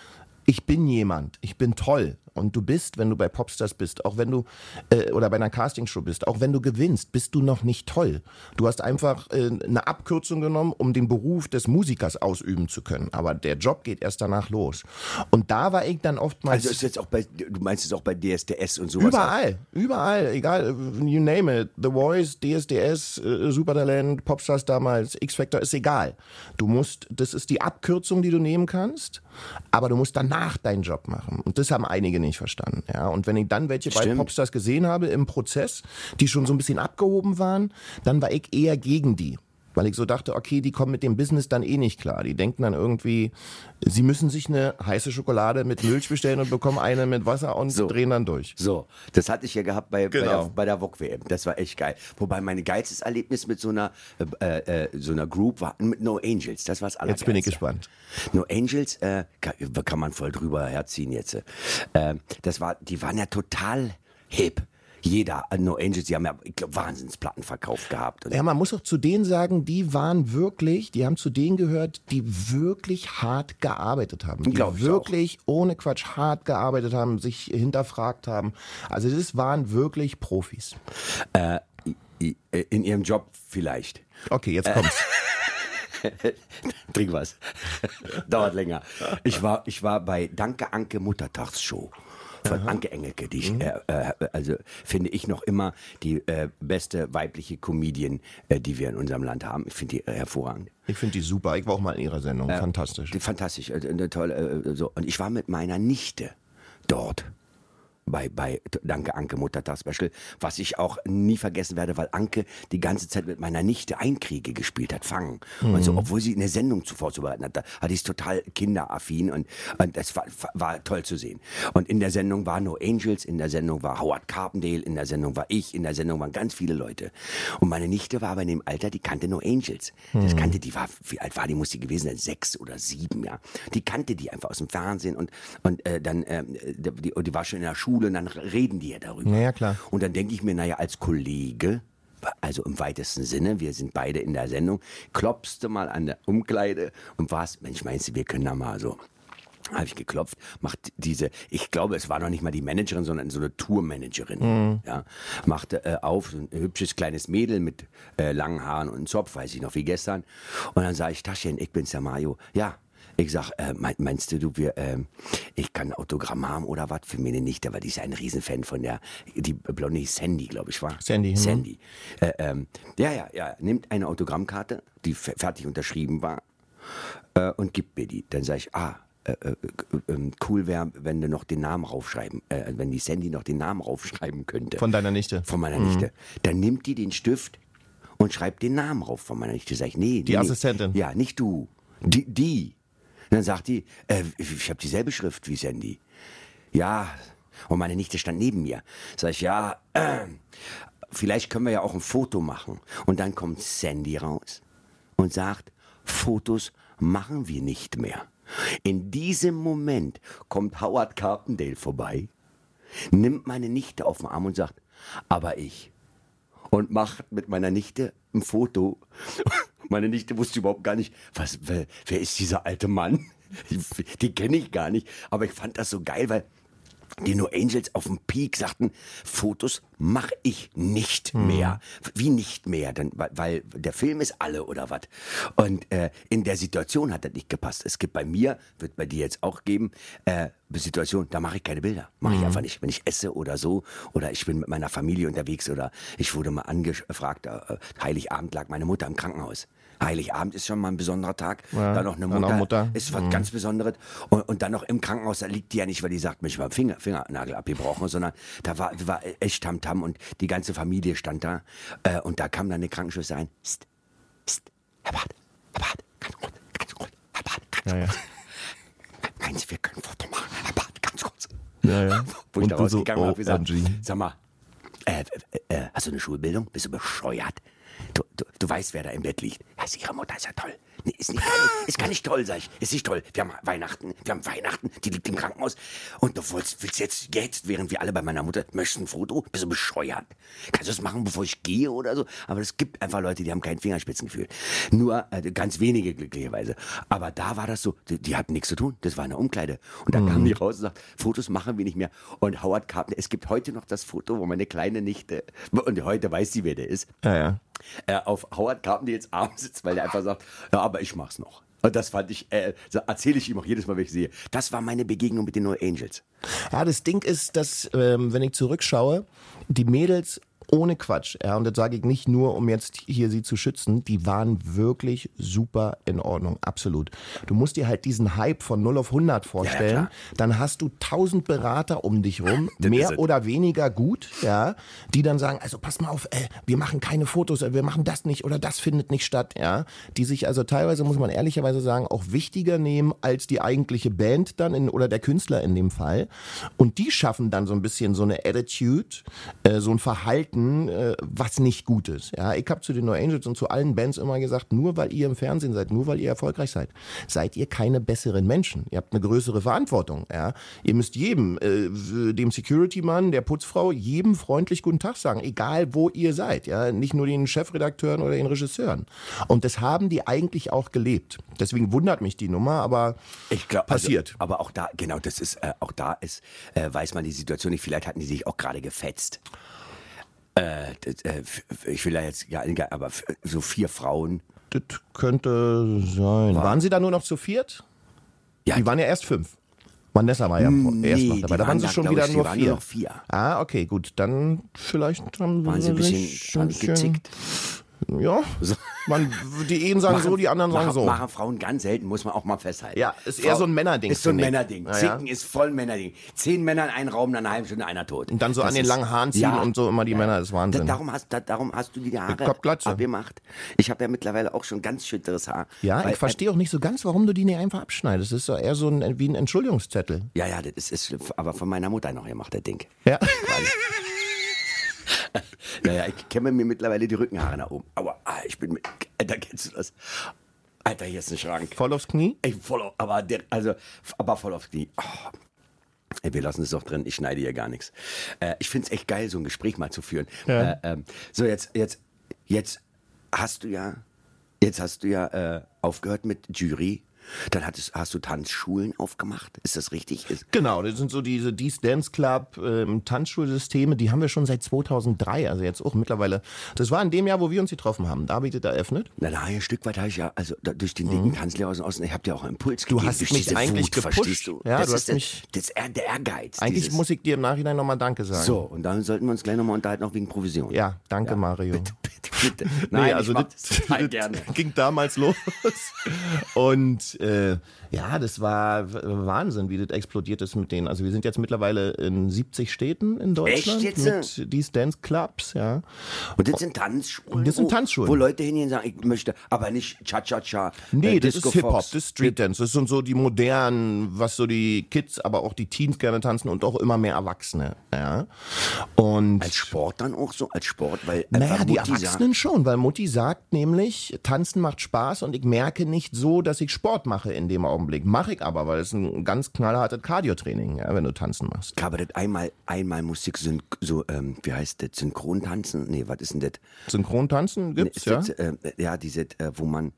ich bin jemand, ich bin toll. Und du bist, wenn du bei Popstars bist, auch wenn du, äh, oder bei einer Castingshow bist, auch wenn du gewinnst, bist du noch nicht toll. Du hast einfach äh, eine Abkürzung genommen, um den Beruf des Musikers ausüben zu können. Aber der Job geht erst danach los. Und da war ich dann oftmals. Also ist jetzt auch bei, du meinst es auch bei DSDS und sowas? Überall, überall, egal, you name it. The Voice, DSDS, äh, Supertalent, Popstars damals, X-Factor, ist egal. Du musst, das ist die Abkürzung, die du nehmen kannst, aber du musst danach deinen Job machen. Und das haben einige nicht verstanden. Ja. Und wenn ich dann welche bei. Popstars gesehen habe im Prozess, die schon so ein bisschen abgehoben waren, dann war ich eher gegen die. Weil ich so dachte, okay, die kommen mit dem Business dann eh nicht klar. Die denken dann irgendwie, sie müssen sich eine heiße Schokolade mit Milch bestellen und bekommen eine mit Wasser und So. drehen dann durch. So, das hatte ich ja gehabt bei, bei Genau. der, bei der VOG WM. Das war echt geil. Wobei mein geilstes Erlebnis mit so einer, äh, äh, so einer Group war mit No Angels. Das war's Jetzt bin ich gespannt. No Angels, äh, kann, kann man voll drüber herziehen jetzt. Äh, das war, die waren ja total hip. Jeder, äh, No Angels, die haben ja, ich glaube, Wahnsinnsplatten verkauft gehabt. Ja, man muss auch zu denen sagen, die waren wirklich, die haben zu denen gehört, die wirklich hart gearbeitet haben. Die Glaub ich wirklich ohne Quatsch hart gearbeitet haben, sich hinterfragt haben. Also das waren wirklich Profis. äh, in ihrem Job vielleicht. Okay, jetzt kommt's. Trink was. Dauert länger. Ich war, ich war bei Danke Anke Muttertagsshow von Anke Engelke, die ich, äh, äh, also finde ich noch immer die äh, beste weibliche Comedian, äh, die wir in unserem Land haben. Ich finde die äh, hervorragend. Ich finde die super. Ich war auch mal in ihrer Sendung. Fantastisch. Die, fantastisch, äh, eine tolle, äh, so. Und ich war mit meiner Nichte dort. Bei, bei Danke Anke Muttertag-Special, was ich auch nie vergessen werde, weil Anke die ganze Zeit mit meiner Nichte Einkriege gespielt hat, Fangen. Und so, obwohl sie eine Sendung zuvor zubereiten hat, da hatte ich es total kinderaffin und, und das war, war toll zu sehen. Und in der Sendung war No Angels, in der Sendung war Howard Carpendale, in der Sendung war ich, in der Sendung waren ganz viele Leute. Und meine Nichte war aber in dem Alter, die kannte No Angels. Das kannte die, war, wie alt war die, muss die gewesen sein? Sechs oder sieben, ja. Die kannte die einfach aus dem Fernsehen und, und äh, dann, ähm, die, die war schon in der Schule und dann reden die ja darüber. Na ja, klar. Und dann denke ich mir, naja, als Kollege, also im weitesten Sinne, wir sind beide in der Sendung, klopfst du mal an der Umkleide und warst, Mensch, meinst du, wir können da mal so. Habe ich geklopft, macht diese, ich glaube, es war noch nicht mal die Managerin, sondern so eine Tourmanagerin. Ja, machte äh, auf, so ein hübsches kleines Mädel mit äh, langen Haaren und einem Zopf, weiß ich noch wie gestern. Und dann sage ich, Taschen, ich bin's der Mario. Ja, ich sag, äh, mein- meinst du, du, wir, ähm, ich kann ein Autogramm haben oder was für meine Nichte, weil die ist ja ein Riesenfan von der, die Blonde Sandy, glaube ich, war. Sandy, hm. Sandy. Äh, ähm, ja, ja, ja, nimmt eine Autogrammkarte, die fe- fertig unterschrieben war, äh, und gibt mir die. Dann sage ich, ah, äh, äh, äh, cool wäre, wenn du noch den Namen raufschreiben, äh, wenn die Sandy noch den Namen raufschreiben könnte. Von deiner Nichte. Von meiner Nichte. Dann nimmt die den Stift und schreibt den Namen rauf von meiner Nichte. Sag ich, nee. Die nee, Assistentin. Ja, nicht du. Die. die. Dann sagt die, äh, ich habe dieselbe Schrift wie Sandy. Ja, und meine Nichte stand neben mir. Sag ich, ja, äh, vielleicht können wir ja auch ein Foto machen. Und dann kommt Sandy raus und sagt, Fotos machen wir nicht mehr. In diesem Moment kommt Howard Carpendale vorbei, nimmt meine Nichte auf den Arm und sagt, aber ich. Und macht mit meiner Nichte ein Foto. Meine Nichte wusste überhaupt gar nicht, was, wer, wer ist dieser alte Mann? Die, die kenne ich gar nicht. Aber ich fand das so geil, weil die No Angels auf dem Peak sagten, Fotos mache ich nicht mehr. Wie nicht mehr? Dann, weil, der Film ist alle oder was. Und äh, in der Situation hat das nicht gepasst. Es gibt bei mir, wird bei dir jetzt auch geben, äh, Situation, da mache ich keine Bilder. Mache ich einfach nicht. Wenn ich esse oder so, oder ich bin mit meiner Familie unterwegs oder ich wurde mal angefragt, äh, Heiligabend lag meine Mutter im Krankenhaus. Heiligabend ist schon mal ein besonderer Tag. Ja, dann noch eine Mutter, Mutter. ist was ganz Besonderes. Und, und dann noch im Krankenhaus, da liegt die ja nicht, weil die sagt, mich war Finger, Fingernagel abgebrochen, sondern da war, war echt Tamtam und die ganze Familie stand da. Äh, und da kam dann eine Krankenschwester ein. Psst, psst, Herr Bart, Herr Bart, ganz kurz, ganz kurz, Herr Bart, ganz Ja, ja. kurz. Meinen Sie, wir können ein Foto machen, Herr Bart, ganz kurz. Ja, ja. Wo ich Und da du so, rausgegangen bin, hab gesagt, sag mal, äh, äh, äh, hast du eine Schulbildung? Bist du bescheuert? Du, weißt, wer da im Bett liegt. Ja, ist ihre Mutter, ist ja toll. Ist, nicht, ist gar nicht toll, sag ich. Ist nicht toll. Wir haben Weihnachten, wir haben Weihnachten, die liegt im Krankenhaus. Und du willst, willst jetzt, jetzt, während wir alle bei meiner Mutter, möchtest ein Foto? Bist du bescheuert? Kannst du das machen, bevor ich gehe oder so? Aber es gibt einfach Leute, die haben kein Fingerspitzengefühl. Nur äh, ganz wenige glücklicherweise. Aber da war das so, die, die hatten nichts zu tun. Das war eine Umkleide. Und da kamen die raus und sagten, Fotos machen wir nicht mehr. Und Howard Carpenter, es gibt heute noch das Foto, wo meine kleine Nichte, und heute weiß sie, wer der ist, Ja, ja. äh, auf Howard Carpenter jetzt abends sitzt, weil er einfach sagt, ja, aber ich mach's noch. Das fand ich, äh, erzähle ich ihm auch jedes Mal, wenn ich sehe. Das war meine Begegnung mit den No Angels. Ja, das Ding ist, dass, ähm, wenn ich zurückschaue, die Mädels ohne Quatsch, ja, und das sage ich nicht nur, um jetzt hier sie zu schützen, die waren wirklich super in Ordnung, absolut. Du musst dir halt diesen Hype von 0 auf 100 vorstellen, klar. dann hast du tausend Berater um dich rum, mehr oder weniger gut, ja, die dann sagen, also pass mal auf, äh, wir machen keine Fotos, äh, wir machen das nicht oder das findet nicht statt, ja, die sich also teilweise, muss man ehrlicherweise sagen, auch wichtiger nehmen als die eigentliche Band dann in, oder der Künstler in dem Fall. Und die schaffen dann so ein bisschen so eine Attitude, äh, so ein Verhalten, äh, was nicht gut ist, ja, ich habe zu den No Angels und zu allen Bands immer gesagt, nur weil ihr im Fernsehen seid, nur weil ihr erfolgreich seid, seid ihr keine besseren Menschen, ihr habt eine größere Verantwortung, ja, ihr müsst jedem, äh, dem Security-Mann, der Putzfrau, jedem freundlich guten Tag sagen, egal wo ihr seid, ja, nicht nur den Chefredakteuren oder den Regisseuren. Und das haben die eigentlich auch gelebt. Deswegen wundert mich die Nummer, aber Ich glaube, passiert. Also, aber auch da, genau, das ist, äh, auch da ist, äh, weiß man die Situation nicht. Vielleicht hatten die sich auch gerade gefetzt. Äh, äh, ich will da jetzt, ja, egal, aber so vier Frauen. das könnte sein. Waren sie da nur noch zu viert? Ja, Die waren ja erst fünf. Vanessa war ja Nee, erst noch dabei. Da waren sie schon wieder ich, nur vier. nur vier. Ah, okay, gut. Dann vielleicht haben Waren sie ein bisschen, sich waren die gezickt? Ja. Man, die einen sagen so, die anderen sagen machen, so. Machen Frauen ganz selten, muss man auch mal festhalten. Ja, ist eher so ein Männerding, Ist so ein. Männerding. Ja, ja. Zicken ist voll Männerding. Zehn Männer in einen Raum, dann eine halbe Stunde einer tot. Und dann so Das an den langen Haaren ziehen Ja. und so immer die Männer, das ist Da, Wahnsinn. darum, hast, da, darum hast du die Haare abgemacht. Ich habe ja mittlerweile auch schon ganz schütteres Haar. Ja, ich verstehe auch nicht so ganz, warum du die nicht einfach abschneidest. Das ist doch eher so ein, wie ein Entschuldigungszettel. Ja, ja, das ist, ist aber von meiner Mutter noch gemacht, das Ding. Ja. Naja, ich kämme mir mittlerweile die Rückenhaare nach oben. Ah, ich bin mit. Alter, kennst du das? Alter, hier ist ein Schrank. Voll aufs Knie? Ey, voll auf, aber der, also, aber voll auf die. Oh. Ey, wir lassen es doch drin, ich schneide hier gar nichts. Äh, ich finde es echt geil, so ein Gespräch mal zu führen. Ja. Äh, ähm, so, jetzt, jetzt, jetzt hast du ja, jetzt hast du ja äh, aufgehört mit Jury. Dann hattest, hast du Tanzschulen aufgemacht. Ist das richtig? Genau, das sind so diese Dies Dance Club ähm, Tanzschulsysteme, die haben wir schon seit 2003, also jetzt auch mittlerweile. Das war in dem Jahr, wo wir uns getroffen haben. Da habe ich das eröffnet. na, na, ein Stück weit habe ich ja, also da, durch den dicken Tanzlehrer aus dem Osten, ich habe dir auch einen Impuls Mhm. Du gegeben. hast mich eigentlich Wut, gepusht. verstehst du? Ja, das du ist hast der, mich- das ist der Ehrgeiz. Eigentlich dieses, muss ich dir im Nachhinein nochmal Danke sagen. So, und dann sollten wir uns gleich nochmal unterhalten, auch wegen Provision. Ja, danke Mario. Bitte, bitte. Nein, Nee, also das, das das gerne. ging damals los. Und äh, ja, das war Wahnsinn, wie das explodiert ist mit denen. Also wir sind jetzt mittlerweile in 70 Städten in Deutschland Echt jetzt? mit Dies Dance Clubs, ja. Und das sind Tanzschulen? Das sind wo- Tanzschulen. Wo Leute hingehen und sagen, ich möchte, aber nicht Cha-Cha-Cha. Nee, äh, das ist Hip-Hop, das ist Street Dance. Das sind so die modernen, was so die Kids, aber auch die Teens gerne tanzen und auch immer mehr Erwachsene. Ja. Und Als Sport dann auch so? Als Sport? Weil naja, die Mutti sagt- Erwachsenen schon, weil Mutti sagt nämlich, tanzen macht Spaß und ich merke nicht so, dass ich Sport Sport mache in dem Augenblick. Mache ich aber, weil es ein ganz knallhartes Cardiotraining, ja, wenn du tanzen machst. Aber das einmal, einmal Musik so, ähm, wie heißt das, Synchrontanzen? Nee, was ist denn das? Synchrontanzen gibt's, Ist ja? das, äh, ja, diese, äh, wo man,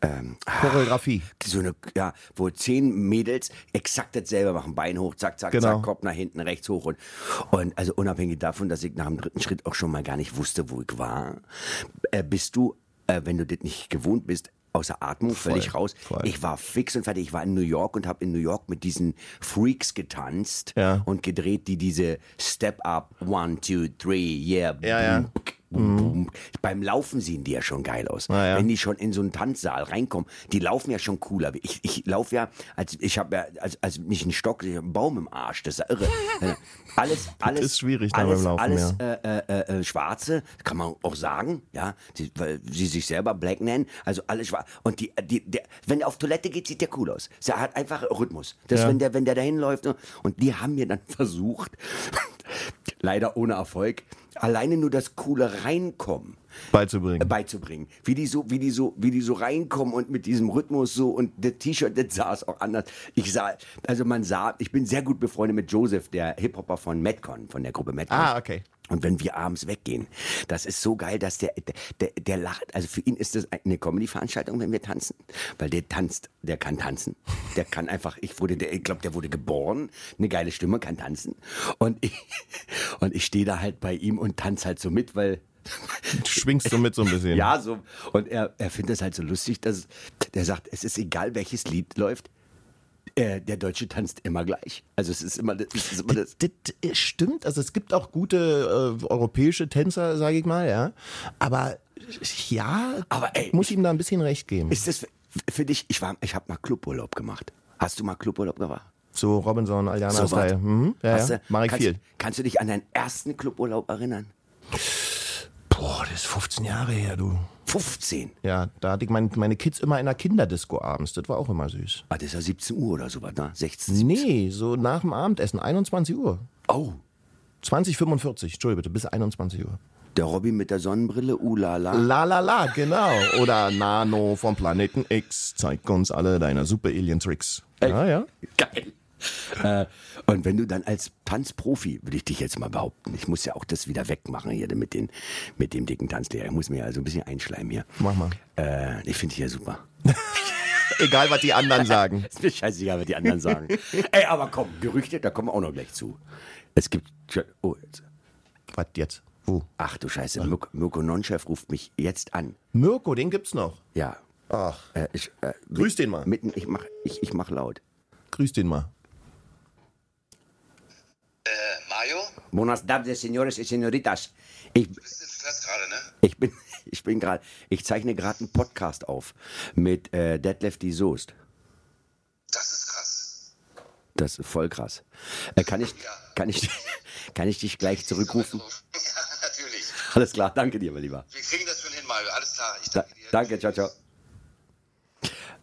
ähm, Choreografie. so eine, ja, wo zehn Mädels exakt dasselbe machen. Bein hoch, zack, zack, Genau. zack, Kopf nach hinten, rechts hoch. Und, und also unabhängig davon, dass ich nach dem dritten Schritt auch schon mal gar nicht wusste, wo ich war, äh, bist du, äh, wenn du das nicht gewohnt bist, außer Atmung, völlig raus. voll. Ich war fix und fertig. Ich war in New York und habe in New York mit diesen Freaks getanzt Ja. und gedreht, die diese Step Up, One, Two, Three, Yeah, Ja, ja. Boom, Boom, boom. Beim Laufen sehen die ja schon geil aus. Ah, ja. Wenn die schon in so einen Tanzsaal reinkommen, die laufen ja schon cooler. Ich, ich laufe ja, als ich habe ja, als, als nicht einen Stock, ich einen Baum im Arsch. Das ist ja irre. alles, alles, ist schwierig da alles, beim Laufen, alles äh, äh, äh, Schwarze, kann man auch sagen, ja, die, weil sie sich selber Black nennen. Also alles schwarz. Und die, die, der, wenn er auf Toilette geht, sieht der cool aus. Er hat einfach Rhythmus. Das, Ja. wenn der, wenn der dahin läuft. Und die haben mir dann versucht, leider ohne Erfolg, alleine nur das coole Reinkommen beizubringen. beizubringen. Wie die so, wie die so, wie die so reinkommen und mit diesem Rhythmus so und das T-Shirt, das saß auch anders. Ich sah, also man sah, ich bin sehr gut befreundet mit Joseph, der Hip-Hopper von Metcon, von der Gruppe Metcon. Ah, okay. Und wenn wir abends weggehen, das ist so geil, dass der, der, der lacht. Also für ihn ist das eine Comedy-Veranstaltung, wenn wir tanzen. Weil der tanzt, der kann tanzen. Der kann einfach, ich wurde, der, ich glaube, der wurde geboren, eine geile Stimme, kann tanzen. Und ich, und ich stehe da halt bei ihm und tanze halt so mit, weil Du schwingst so mit so ein bisschen. ja, so. Und er, er findet es halt so lustig, dass der sagt, es ist egal, welches Lied läuft. Äh, der Deutsche tanzt immer gleich. Also es ist immer, das- es ist immer das. Das das stimmt, also es gibt auch gute äh, europäische Tänzer, sage ich mal, ja. Aber ja, Aber ey, ich muss ihm da ein bisschen recht geben. Ist das für, für dich? Ich war, ich habe mal Cluburlaub gemacht. Hast du mal Cluburlaub gemacht? So Robinson, Aljana So Style. Mhm. Ja, ja. Mach ich kannst, viel. Kannst du dich an deinen ersten Cluburlaub erinnern? Boah, das ist 15 Jahre her, du. 15. Ja, da hatte ich mein, meine Kids immer in der Kinderdisco abends. Das war auch immer süß. Ah, das ist ja 17 Uhr oder sowas, ne? 16, 17. Nee, so nach dem Abendessen, 21 Uhr. Oh, 2045, Entschuldigung bitte, bis 21 Uhr. der Robby mit der Sonnenbrille, uh la la. La la la, genau. Oder Nano vom Planeten X, zeig uns alle deine super Alien-Tricks. Ja, ja. Geil. Äh, und wenn du dann als Tanzprofi, würde ich dich jetzt mal behaupten, ich muss ja auch das wieder wegmachen hier mit, den, mit dem dicken Tanzlehrer. Ich muss mir ja so ein bisschen einschleimen hier. Mach mal. Äh, ich finde dich ja super. Egal, was die anderen sagen. Ist mir scheißegal, was die anderen sagen. Ey, aber komm, Gerüchte, da kommen wir auch noch gleich zu. Es gibt. Oh, jetzt. Was jetzt? Wo? Ach du Scheiße, Mirko, Mirko Nonchef ruft mich jetzt an. Mirko, den gibt's noch. Ja. Ach, Äh, ich, äh, Grüß den mal. Mitten, ich mach, ich, ich mach laut. grüß den mal. Äh, Mario? Buenas tardes, señores y señoritas. Ich, Du bist Stress gerade, ne? ich bin, ich bin gerade, ich zeichne gerade einen Podcast auf mit äh, Detlef die Soest. Das ist krass. Das ist voll krass. Äh, kann ich, kann ich, kann ich dich gleich zurückrufen? Ja, natürlich. Alles klar, danke dir, mein Lieber. Wir kriegen das schon hin, Mario. Alles klar. Ich Da, danke dir. danke, ciao, ciao.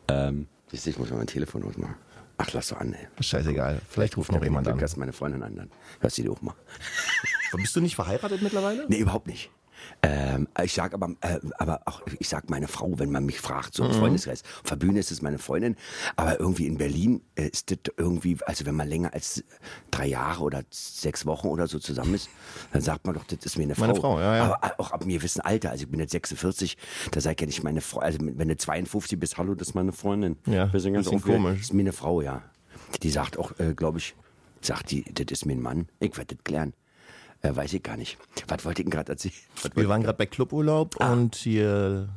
Ähm, ich muss mal mein Telefon ausmachen. Ach, lass doch an, ey. Scheißegal. Vielleicht ruft noch jemand an. Lass meine Freundin an, dann hörst du die auch mal. Bist du nicht verheiratet mittlerweile? Nee, überhaupt nicht. Ähm, ich sag aber, äh, aber auch, ich sag meine Frau, wenn man mich fragt, so Mhm. im Freundeskreis. Auf der Bühne ist es meine Freundin, aber irgendwie in Berlin äh, ist das irgendwie, also wenn man länger als drei Jahre oder sechs Wochen oder so zusammen ist, dann sagt man doch, das ist mir eine Frau. Meine Frau, ja, ja. Aber auch ab mir wissen Alter, also ich bin jetzt 46, da sag ich ja nicht meine Frau, also wenn du 52 bist, hallo, das ist meine Freundin. Ja, Wir sind ganz komisch. Das ist mir eine Frau, ja. Die sagt auch, äh, glaube ich, sagt die, das ist mir ein Mann. Ich werde das klären. Äh, weiß ich gar nicht. Was wollte ich denn gerade erzählen? Wir waren gerade bei Cluburlaub und hier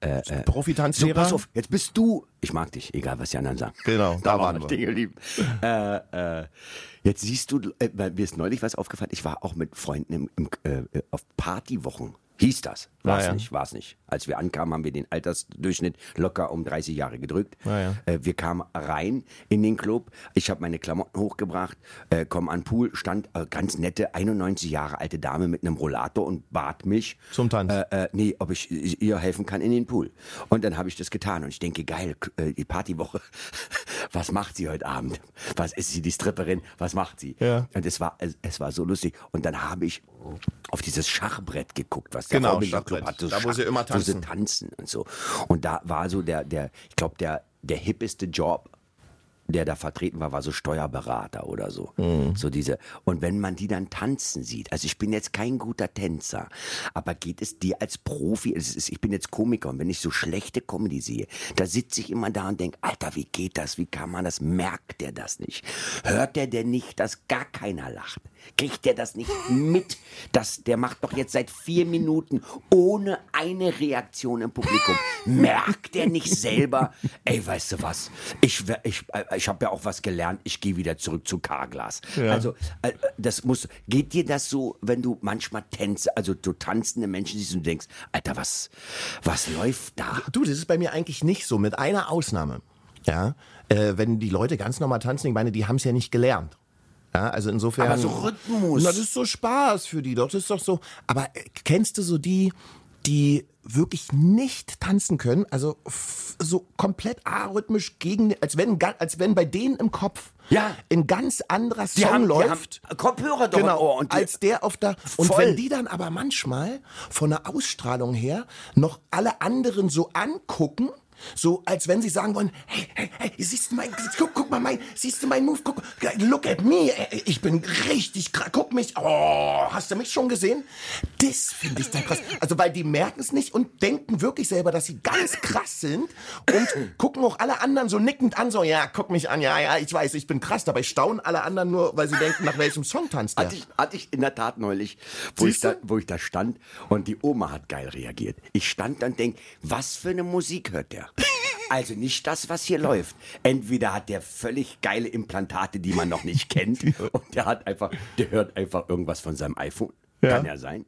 Äh, So, Profitanzlehrer. pass auf, jetzt bist du. Ich mag dich, egal was die anderen sagen. Genau, da waren wir. stehen geblieben. äh, äh, jetzt siehst du, äh, mir ist neulich was aufgefallen. Ich war auch mit Freunden im, im, äh, auf Partywochen. Hieß das. War es Ja, nicht, war es nicht. Als wir ankamen, haben wir den Altersdurchschnitt locker um 30 Jahre gedrückt. Ja. Äh, wir kamen rein in den Club. Ich habe meine Klamotten hochgebracht, äh, komm an den Pool, stand äh, ganz nette 91 Jahre alte Dame mit einem Rollator und bat mich, Zum Tanz. äh, äh, nee, ob ich ihr helfen kann in den Pool. Und dann habe ich das getan und ich denke, geil, äh, die Partywoche, was macht sie heute Abend? Was ist sie, die Stripperin? Was macht sie? Ja. Und es war, es, es war so lustig. Und dann habe ich auf dieses Schachbrett geguckt, was der Genau. Club hat. So Da, wo sie immer Wo sie tanzen. tanzen und so. Und da war so der, der, ich glaube, der der hippeste Job, der da vertreten war, war so Steuerberater oder so. So diese. Und wenn man die dann tanzen sieht, also ich bin jetzt kein guter Tänzer, aber geht es dir als Profi, ist, ich bin jetzt Komiker und wenn ich so schlechte Comedy sehe, da sitze ich immer da und denke, Alter, wie geht das? Wie kann man das? Merkt der das nicht? Hört der denn nicht, dass gar keiner lacht? Kriegt der das nicht mit? Dass der macht doch jetzt seit vier Minuten ohne eine Reaktion im Publikum. Merkt der nicht selber? Ey, weißt du was? Ich, ich, äh, ich habe ja auch was gelernt. Ich gehe wieder zurück zu Carglass. Also äh, das muss. Geht dir das so, wenn du manchmal Tänze, also du tanzende Menschen siehst und denkst, Alter, was, was läuft da? Du, das ist bei mir eigentlich nicht so, mit einer Ausnahme. Ja, äh, wenn die Leute ganz normal tanzen, ich meine, die haben es ja nicht gelernt. Ja, also insofern. Aber so Rhythmus. Na, das ist so Spaß für die doch. Das ist doch so. Aber äh, kennst du so die, die wirklich nicht tanzen können? Also so komplett arrhythmisch gegen, als wenn, als wenn bei denen im Kopf Ja. ein ganz anderer Song haben, läuft. Kopfhörer doch Genau, Ohr und die, als der auf der und Voll. wenn die dann aber manchmal von der Ausstrahlung her noch alle anderen so angucken, so als wenn sie sagen wollen, hey, hey, hey, siehst du mein, guck, guck mal mein, siehst du mein Move, guck, look at me, ich bin richtig krass, guck mich, oh, hast du mich schon gesehen? Das finde ich dann krass. Also weil die merken es nicht und denken wirklich selber, dass sie ganz krass sind und gucken auch alle anderen so nickend an, so, ja, guck mich an, ja, ja, ich weiß, ich bin krass, dabei staunen alle anderen nur, weil sie denken, nach welchem Song tanzt der. Hatte ich, hatte ich in der Tat neulich, wo ich, da, wo ich da stand und die Oma hat geil reagiert. Ich stand dann und denk, was für eine Musik hört der? Also nicht das, was hier läuft. Entweder hat der völlig geile Implantate, die man noch nicht kennt, und der hat einfach, der hört einfach irgendwas von seinem iPhone. Kann ja sein.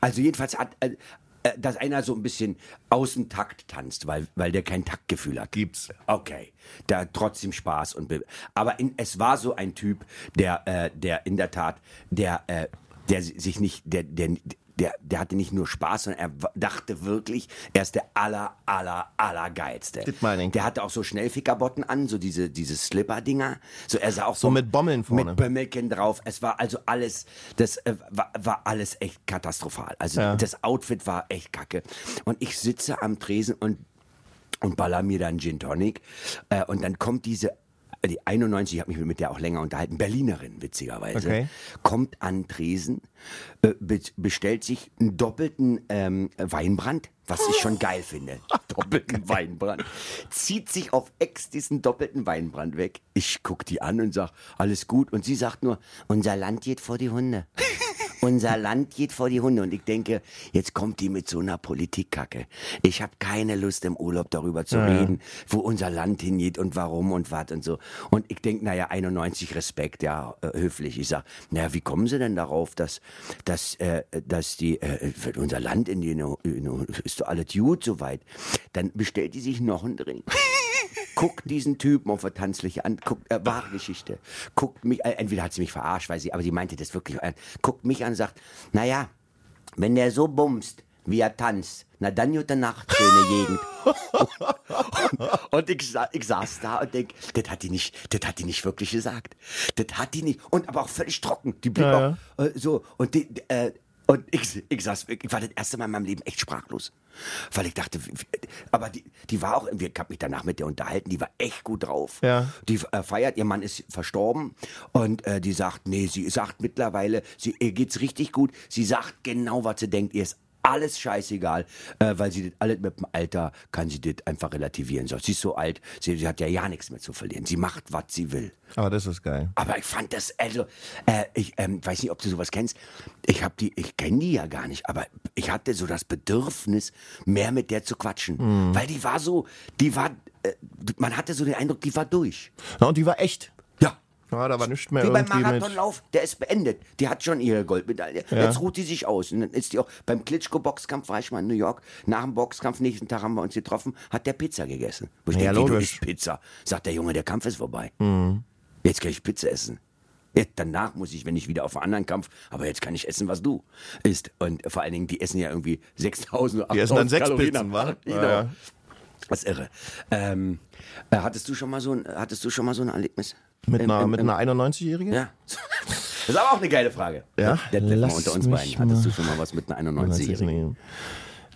Also jedenfalls hat, äh, äh, dass einer so ein bisschen außen Takt tanzt, weil, weil der kein Taktgefühl hat. Gibt's. Okay, da hat trotzdem Spaß und be aber in, es war so ein Typ, der äh, der in der Tat, der äh, der si- sich nicht der der der, der hatte nicht nur Spaß, sondern er dachte wirklich, er ist der aller, aller, aller geilste. Das meine ich. Der hatte auch so Schnellfickerbotten an, so diese, diese Slipper-Dinger. So, er sah auch so, So mit Bommeln vorne. Mit Bömmelchen drauf. Es war also alles, das äh, war, war alles echt katastrophal. Also Ja. das Outfit war echt kacke. Und ich sitze am Tresen und und baller mir dann Gin Tonic. Äh, und dann kommt diese, die 91, ich habe mich mit der auch länger unterhalten, Berlinerin, witzigerweise, Okay. kommt an Tresen, äh, be bestellt sich einen doppelten ähm, Weinbrand, was ich schon geil finde. Doppelten Weinbrand. Zieht sich auf Ex diesen doppelten Weinbrand weg. Ich guck die an und sag, alles gut. Und sie sagt nur, unser Land geht vor die Hunde. Unser Land geht vor die Hunde. Und ich denke, jetzt kommt die mit so einer Politikkacke. Ich habe keine Lust im Urlaub darüber zu reden, wo unser Land hingeht und warum und was und so. Und ich denke, naja, 91 Respekt, ja, äh, höflich. Ich sag, naja, wie kommen Sie denn darauf, dass, dass, äh, dass die, äh, unser Land in die, in, ist doch alles gut soweit. Dann bestellt die sich noch einen Drink guckt diesen Typen auf der Tanzfläche an, guckt, äh, wahre Geschichte, guckt mich, äh, entweder hat sie mich verarscht, weil sie, aber sie meinte das wirklich, äh, guckt mich an und sagt, naja, wenn der so bumst, wie er tanzt, na dann gute Nacht, schöne Gegend. und, und ich, sa ich saß da und denk, das hat die nicht, das hat die nicht wirklich gesagt. Das hat die nicht, und aber auch völlig trocken, die blieb Ja, auch, äh, so, und die, äh, und ich, ich saß, ich war das erste Mal in meinem Leben echt sprachlos. Weil ich dachte, aber die, die war auch, ich habe mich danach mit der unterhalten, die war echt gut drauf. Ja. Die äh, feiert, ihr Mann ist verstorben und äh, die sagt, nee, sie sagt mittlerweile, sie, ihr geht's richtig gut. Sie sagt genau, was sie denkt, ihr ist alles scheißegal, äh, weil sie das alles mit dem Alter kann sie das einfach relativieren. So, sie ist so alt, sie, sie hat ja ja nichts mehr zu verlieren. Sie macht, was sie will. Aber das ist geil. Aber ich fand das, also, äh, ich ähm, weiß nicht, ob du sowas kennst. Ich habe die, ich kenne die ja gar nicht, aber ich hatte so das Bedürfnis, mehr mit der zu quatschen. Mhm. Weil die war so, die war, äh, man hatte so den Eindruck, die war durch. Na, und die war echt. Ja. Ja, da war nichts mehr Wie beim. Marathonlauf, der ist beendet. Die hat schon ihre Goldmedaille. Jetzt ruht die sich aus. Und dann ist die auch, beim Klitschko-Boxkampf war ich mal in New York. Nach dem Boxkampf, nächsten Tag haben wir uns getroffen, hat der Pizza gegessen. Wo ich Ja, denk, wie, du isst Pizza. Sagt der Junge, der Kampf ist vorbei. Jetzt kann ich Pizza essen. Jetzt, danach muss ich, wenn ich wieder auf einen anderen Kampf, aber jetzt kann ich essen, was du isst. Und vor allen Dingen, die essen ja irgendwie 6000 oder Die essen dann 8000 sechs Pizzen, wa? Ja, Genau. ja. Das ist irre. Ähm, äh, hattest du schon mal so ein, hattest du schon mal so ein Erlebnis? Mit einer, mit einer 91-Jährigen? ja. Das ist aber auch eine geile Frage. Ja, Der, mal unter uns beiden. Hattest du schon mal was mit einer 91-Jährigen?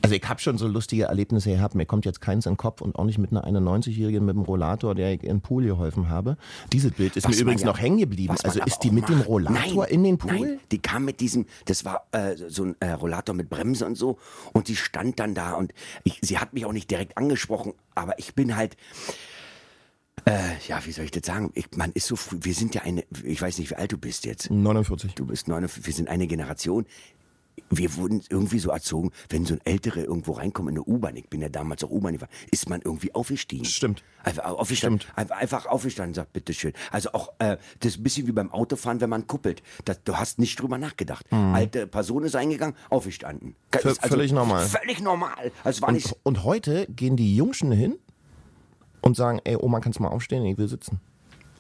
Also ich habe schon so lustige Erlebnisse gehabt. Mir kommt jetzt keins in den Kopf und auch nicht mit einer 91-Jährigen mit dem Rollator, der ich in den Pool geholfen habe. Dieses Bild ist Was mir übrigens ja- noch hängen geblieben. Also ist die mit dem macht. Rollator Nein, in den Pool? Nein, die kam mit diesem, das war äh, so ein äh, Rollator mit Bremse und so und die stand dann da und ich, sie hat mich auch nicht direkt angesprochen, aber ich bin halt, äh, ja, wie soll ich das sagen? Ich, man ist so früh, wir sind ja eine, ich weiß nicht, wie alt du bist jetzt. 49. Du bist 49, wir sind eine Generation. Wir wurden irgendwie so erzogen, wenn so ein Ältere irgendwo reinkommt in eine U-Bahn, ich bin ja damals auch U-Bahn gefahren, ist man irgendwie aufgestiegen. Stimmt. Einfach aufgestanden, einfach, einfach aufgestanden und sagt, bitteschön. Also auch, äh, das ist ein bisschen wie beim Autofahren, wenn man kuppelt. Das, du hast nicht drüber nachgedacht. Alte Person ist eingegangen, aufgestanden. Ist völlig normal. Völlig normal. Also war nicht, Und, und heute gehen die Jungschen hin und sagen, ey Oma, kannst du mal aufstehen? Ich will sitzen.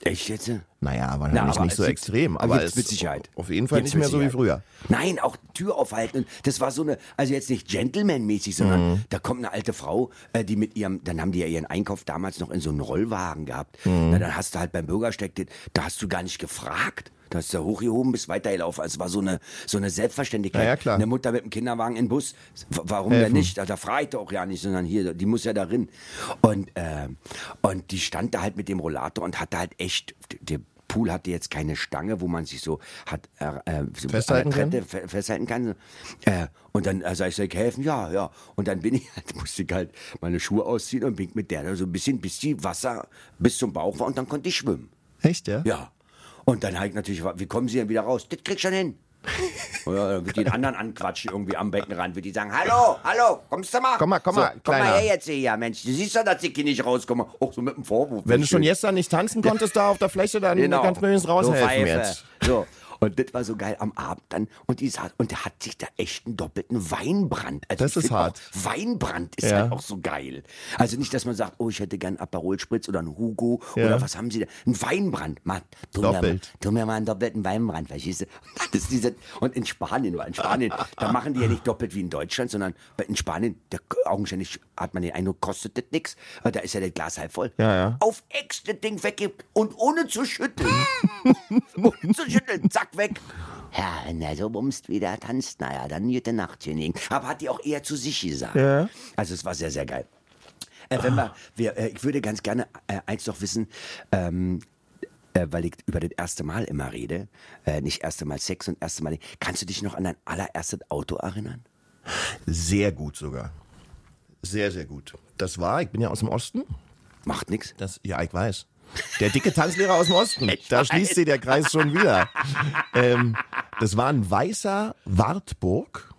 echt jetzt? Naja, aber Na, nicht, aber nicht so extrem. aber es mit Sicherheit. auf jeden Fall Gibt's nicht mehr so wie früher. Nein, auch Tür aufhalten. Das war so eine, also jetzt nicht Gentleman-mäßig, sondern Mhm. da kommt eine alte Frau, äh, die mit ihrem, dann haben die ja ihren Einkauf damals noch in so einen Rollwagen gehabt. Mhm. Na, dann hast du halt beim Bürgersteig, den- da hast du gar nicht gefragt. Da hast du hochgehoben, bist weitergelaufen. Also es war so eine, so eine Selbstverständlichkeit. Ja, ja, klar. Eine Mutter mit dem Kinderwagen in den Bus. Warum Helfen. denn nicht? Da, da doch auch ja nicht, sondern hier, die muss ja darin. Und, äh, und die stand da halt mit dem Rollator und hatte halt echt, der Pool hatte jetzt keine Stange, wo man sich so hat äh, äh, Festhalten an der kann? Festhalten kann. Äh, und dann äh, sag ich, soll ich helfen? Ja, ja. Und dann bin ich halt, musste ich halt meine Schuhe ausziehen und bin mit der da so ein bisschen, bis die Wasser bis zum Bauch war und dann konnte ich schwimmen. Echt, ja? Ja. Und dann halt natürlich, wie kommen Sie denn wieder raus? Das krieg ich schon hin. Oder dann wird die den anderen anquatschen irgendwie am Beckenrand, wird die sagen, hallo, hallo, kommst du mal? Komm mal, komm mal, komm mal her jetzt hier, Mensch, du siehst doch, dass ich hier nicht rauskomme. Auch so mit dem Vorwurf. Wenn du schon gestern nicht tanzen konntest da auf der Fläche, dann Genau. kannst du mir jetzt So raushelfen Pfeife. jetzt. So. Und das war so geil am Abend dann. Und, die saß, und der hat sich da echt einen doppelten Weinbrand. Also Das ist hart. Weinbrand ist Ja. halt auch so geil. Also nicht, dass man sagt, oh, ich hätte gern Aperol Spritz oder einen Hugo Ja. oder was haben Sie da? Ein Weinbrand. Mal, tu, mir mal, Doppelt. tu mir mal einen doppelten Weinbrand, verstehst du? Und, dann ist diese, und in Spanien, weil in Spanien, da machen die ja nicht doppelt wie in Deutschland, sondern in Spanien, der, augenscheinlich hat man den Eindruck, kostet das nichts. Da ist ja das Glas halb voll. Ja, ja. Auf Ex das Ding weggibt und ohne zu schütteln. ohne zu schütteln, zack, weg. Ja, wenn er so bumst, wie der tanzt, naja, dann gute Nacht, Jönning. Aber hat die auch eher zu sich gesagt. Ja. Also es war sehr, sehr geil. Äh, wenn wir, wir, äh, ich würde ganz gerne äh, eins noch wissen, ähm, äh, weil ich über das erste Mal immer rede, äh, nicht erste Mal Sex und erste Mal. Kannst du dich noch an dein allererstes Auto erinnern? Sehr gut sogar. Sehr, sehr gut. Das war, ich bin ja aus dem Osten. Macht nix. Das, ja, ich weiß. Der dicke Tanzlehrer aus dem Osten. Ich da weiß. schließt sich der Kreis schon wieder. ähm, das war ein weißer Wartburg.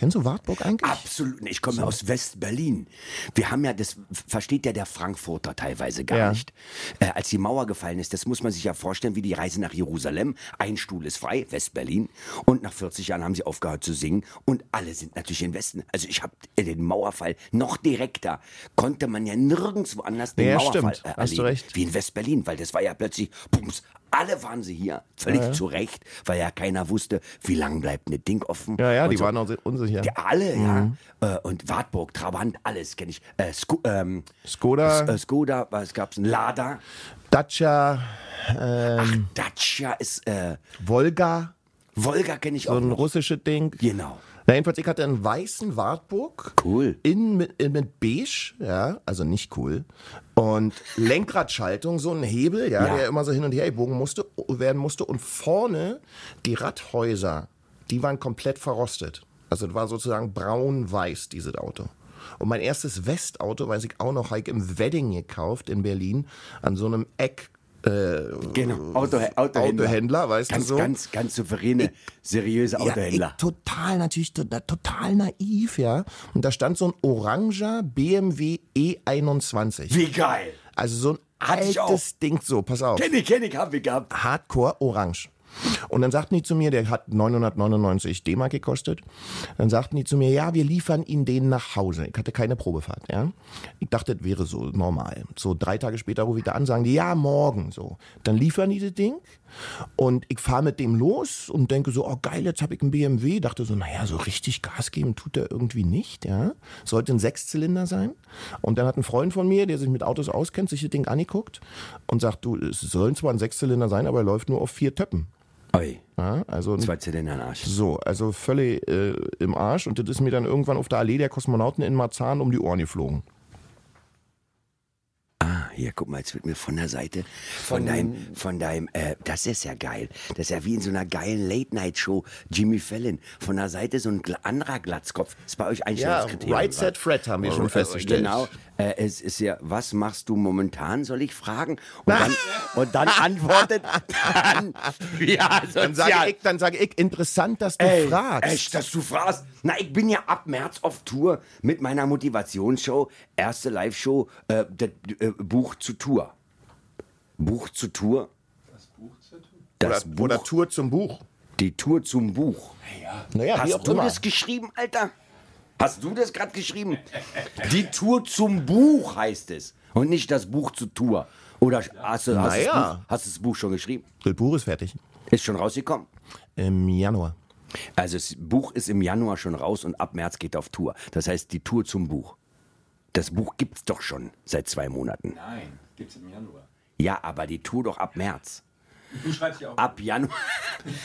Kennst du Wartburg eigentlich? Absolut. Ich komme aus West-Berlin. Wir haben ja, das versteht ja der Frankfurter teilweise gar Ja. nicht. Äh, als die Mauer gefallen ist, das muss man sich ja vorstellen, wie die Reise nach Jerusalem. Ein Stuhl ist frei, West-Berlin. Und nach 40 Jahren haben sie aufgehört zu singen. Und alle sind natürlich im Westen. Also ich habe den Mauerfall noch direkter. Konnte man ja nirgendwo anders den Ja, Mauerfall stimmt. äh, Hast du erleben. recht. Wie in West-Berlin, weil das war ja plötzlich, bums, alle waren sie hier. Völlig zu Recht, weil ja keiner wusste, wie lang bleibt ein Ding offen. Ja, ja, die so. waren auch unsicher. Ja, alle, Mhm. ja. Äh, und Wartburg, Trabant, alles kenne ich. Äh, Sku ähm, Skoda, S- äh, Skoda, was gab's? Ein Lada. Dacia, ähm, Dacia ist, äh, Volga, Volga kenne ich so auch ein noch. russisches Ding. Genau. Na, jedenfalls, ich hatte einen weißen Wartburg. Cool. In mit, in mit beige, ja, also nicht cool. Und Lenkradschaltung, so ein Hebel, ja, Ja. der immer so hin und her gebogen musste, werden musste. Und vorne die Radhäuser, die waren komplett verrostet. Also das war sozusagen braun-weiß, dieses Auto. Und mein erstes Westauto, weiß ich auch noch, habe ich im Wedding gekauft in Berlin, an so einem Eck. Äh, Genau. Auto, Autohändler. Autohändler, weißt ganz, du so? Ganz, ganz souveräne, seriöse Ja, Autohändler. ich, total, natürlich, to- total naiv, ja. Und da stand so ein oranger BMW E21. Wie geil. Also so ein ich altes Ding, so, pass auf. Kenn ich, kenn ich, hab ich gehabt. Hardcore orange. Und dann sagten die zu mir, der hat 999 D-Mark gekostet. Dann sagten die zu mir, ja, wir liefern Ihnen den nach Hause. Ich hatte keine Probefahrt, ja. Ich dachte, das wäre so normal. So drei Tage später rufe ich da an, sagen die, ja, morgen, so. Dann liefern die das Ding und ich fahre mit dem los und denke so, oh geil, jetzt habe ich einen BMW. Dachte so, naja, so richtig Gas geben tut er irgendwie nicht, ja. Sollte ein Sechszylinder sein. Und dann hat ein Freund von mir, der sich mit Autos auskennt, sich das Ding angeguckt und sagt, du, es soll zwar ein Sechszylinder sein, aber er läuft nur auf vier Töppen. Oi, Ja, also zwei Zylinder im Arsch. so, also völlig äh, im Arsch und das ist mir dann irgendwann auf der Allee der Kosmonauten in Marzahn um die Ohren geflogen. Ah, hier, guck mal, jetzt wird mir von der Seite, von, deinem, von deinem, äh, das ist ja geil. Das ist ja wie in so einer geilen Late-Night-Show, Jimmy Fallon. Von der Seite so ein anderer Glatzkopf. Ist bei euch Einstellungskriterium. right set Fred haben wir schon Äh, festgestellt. Genau. Äh, es ist ja, was machst du momentan, soll ich fragen? Und dann, und dann antwortet, dann, ja, Dann sage ich, dann sage ich, interessant, dass du Ey, fragst. Echt, dass du fragst. Na, ich bin ja ab März auf Tour mit meiner Motivationsshow. Erste Live-Show, äh, das äh, Buch zu Tour. Buch zu Tour. Das oder, Buch, oder Tour zum Buch. die Tour zum Buch. Naja, wie auch Hast du immer. das geschrieben, Alter? Hast du das gerade geschrieben? Die Tour zum Buch heißt es. Und nicht das Buch zur Tour. Oder hast du, hast, du das Naja. Buch, hast du das Buch schon geschrieben? Das Buch ist fertig. Ist schon rausgekommen? Im Januar. Also das Buch ist im Januar schon raus und ab März geht auf Tour. Das heißt die Tour zum Buch. Das Buch gibt's doch schon seit zwei Monaten. Nein, gibt's im Januar. Ja, aber die Tour doch ab März. Du schreibst ja auch. Ab Januar.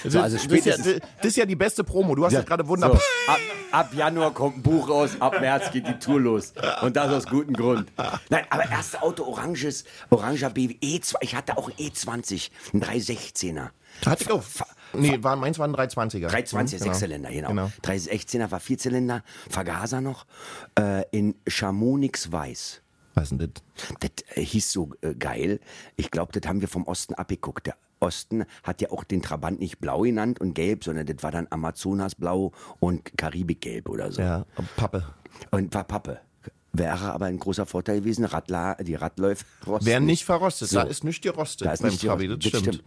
Das, So, also das, ist ja, das ist ja die beste Promo. Du hast das gerade wunderbar. So, ab, ab Januar kommt ein Buch raus, ab März geht die Tour los. Und das aus gutem Grund. Nein, aber erste Auto oranges, oranger BW E2. Ich hatte auch E20, ein 316er. Hatte ich auch. Nee, war, meins waren 320er. 320er, Hm, Sechszylinder, genau. genau. 316er war Vierzylinder, Vergaser noch, äh, in Chamonix Weiß. Was ist denn das? Das äh, hieß so äh, geil. Ich glaube, das haben wir vom Osten abgeguckt. Der Osten hat ja auch den Trabant nicht blau genannt und gelb, sondern das war dann Amazonasblau und Karibikgelb oder so. Ja, Pappe. Und war Pappe. Wäre aber ein großer Vorteil gewesen. Radla, die Radläufe rosten Wären nicht verrostet. So. Da ist nichts gerostet Da ist beim nicht Trabi, gerostet. das stimmt.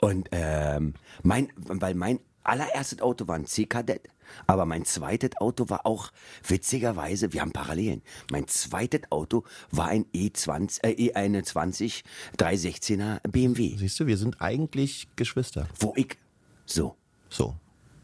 Und ähm, mein, weil mein allererstes Auto war ein C-Kadett, aber mein zweites Auto war auch witzigerweise, wir haben Parallelen. Mein zweites Auto war ein E20, äh, E21 316er BMW, Siehst du, wir sind eigentlich Geschwister. wo ich so So,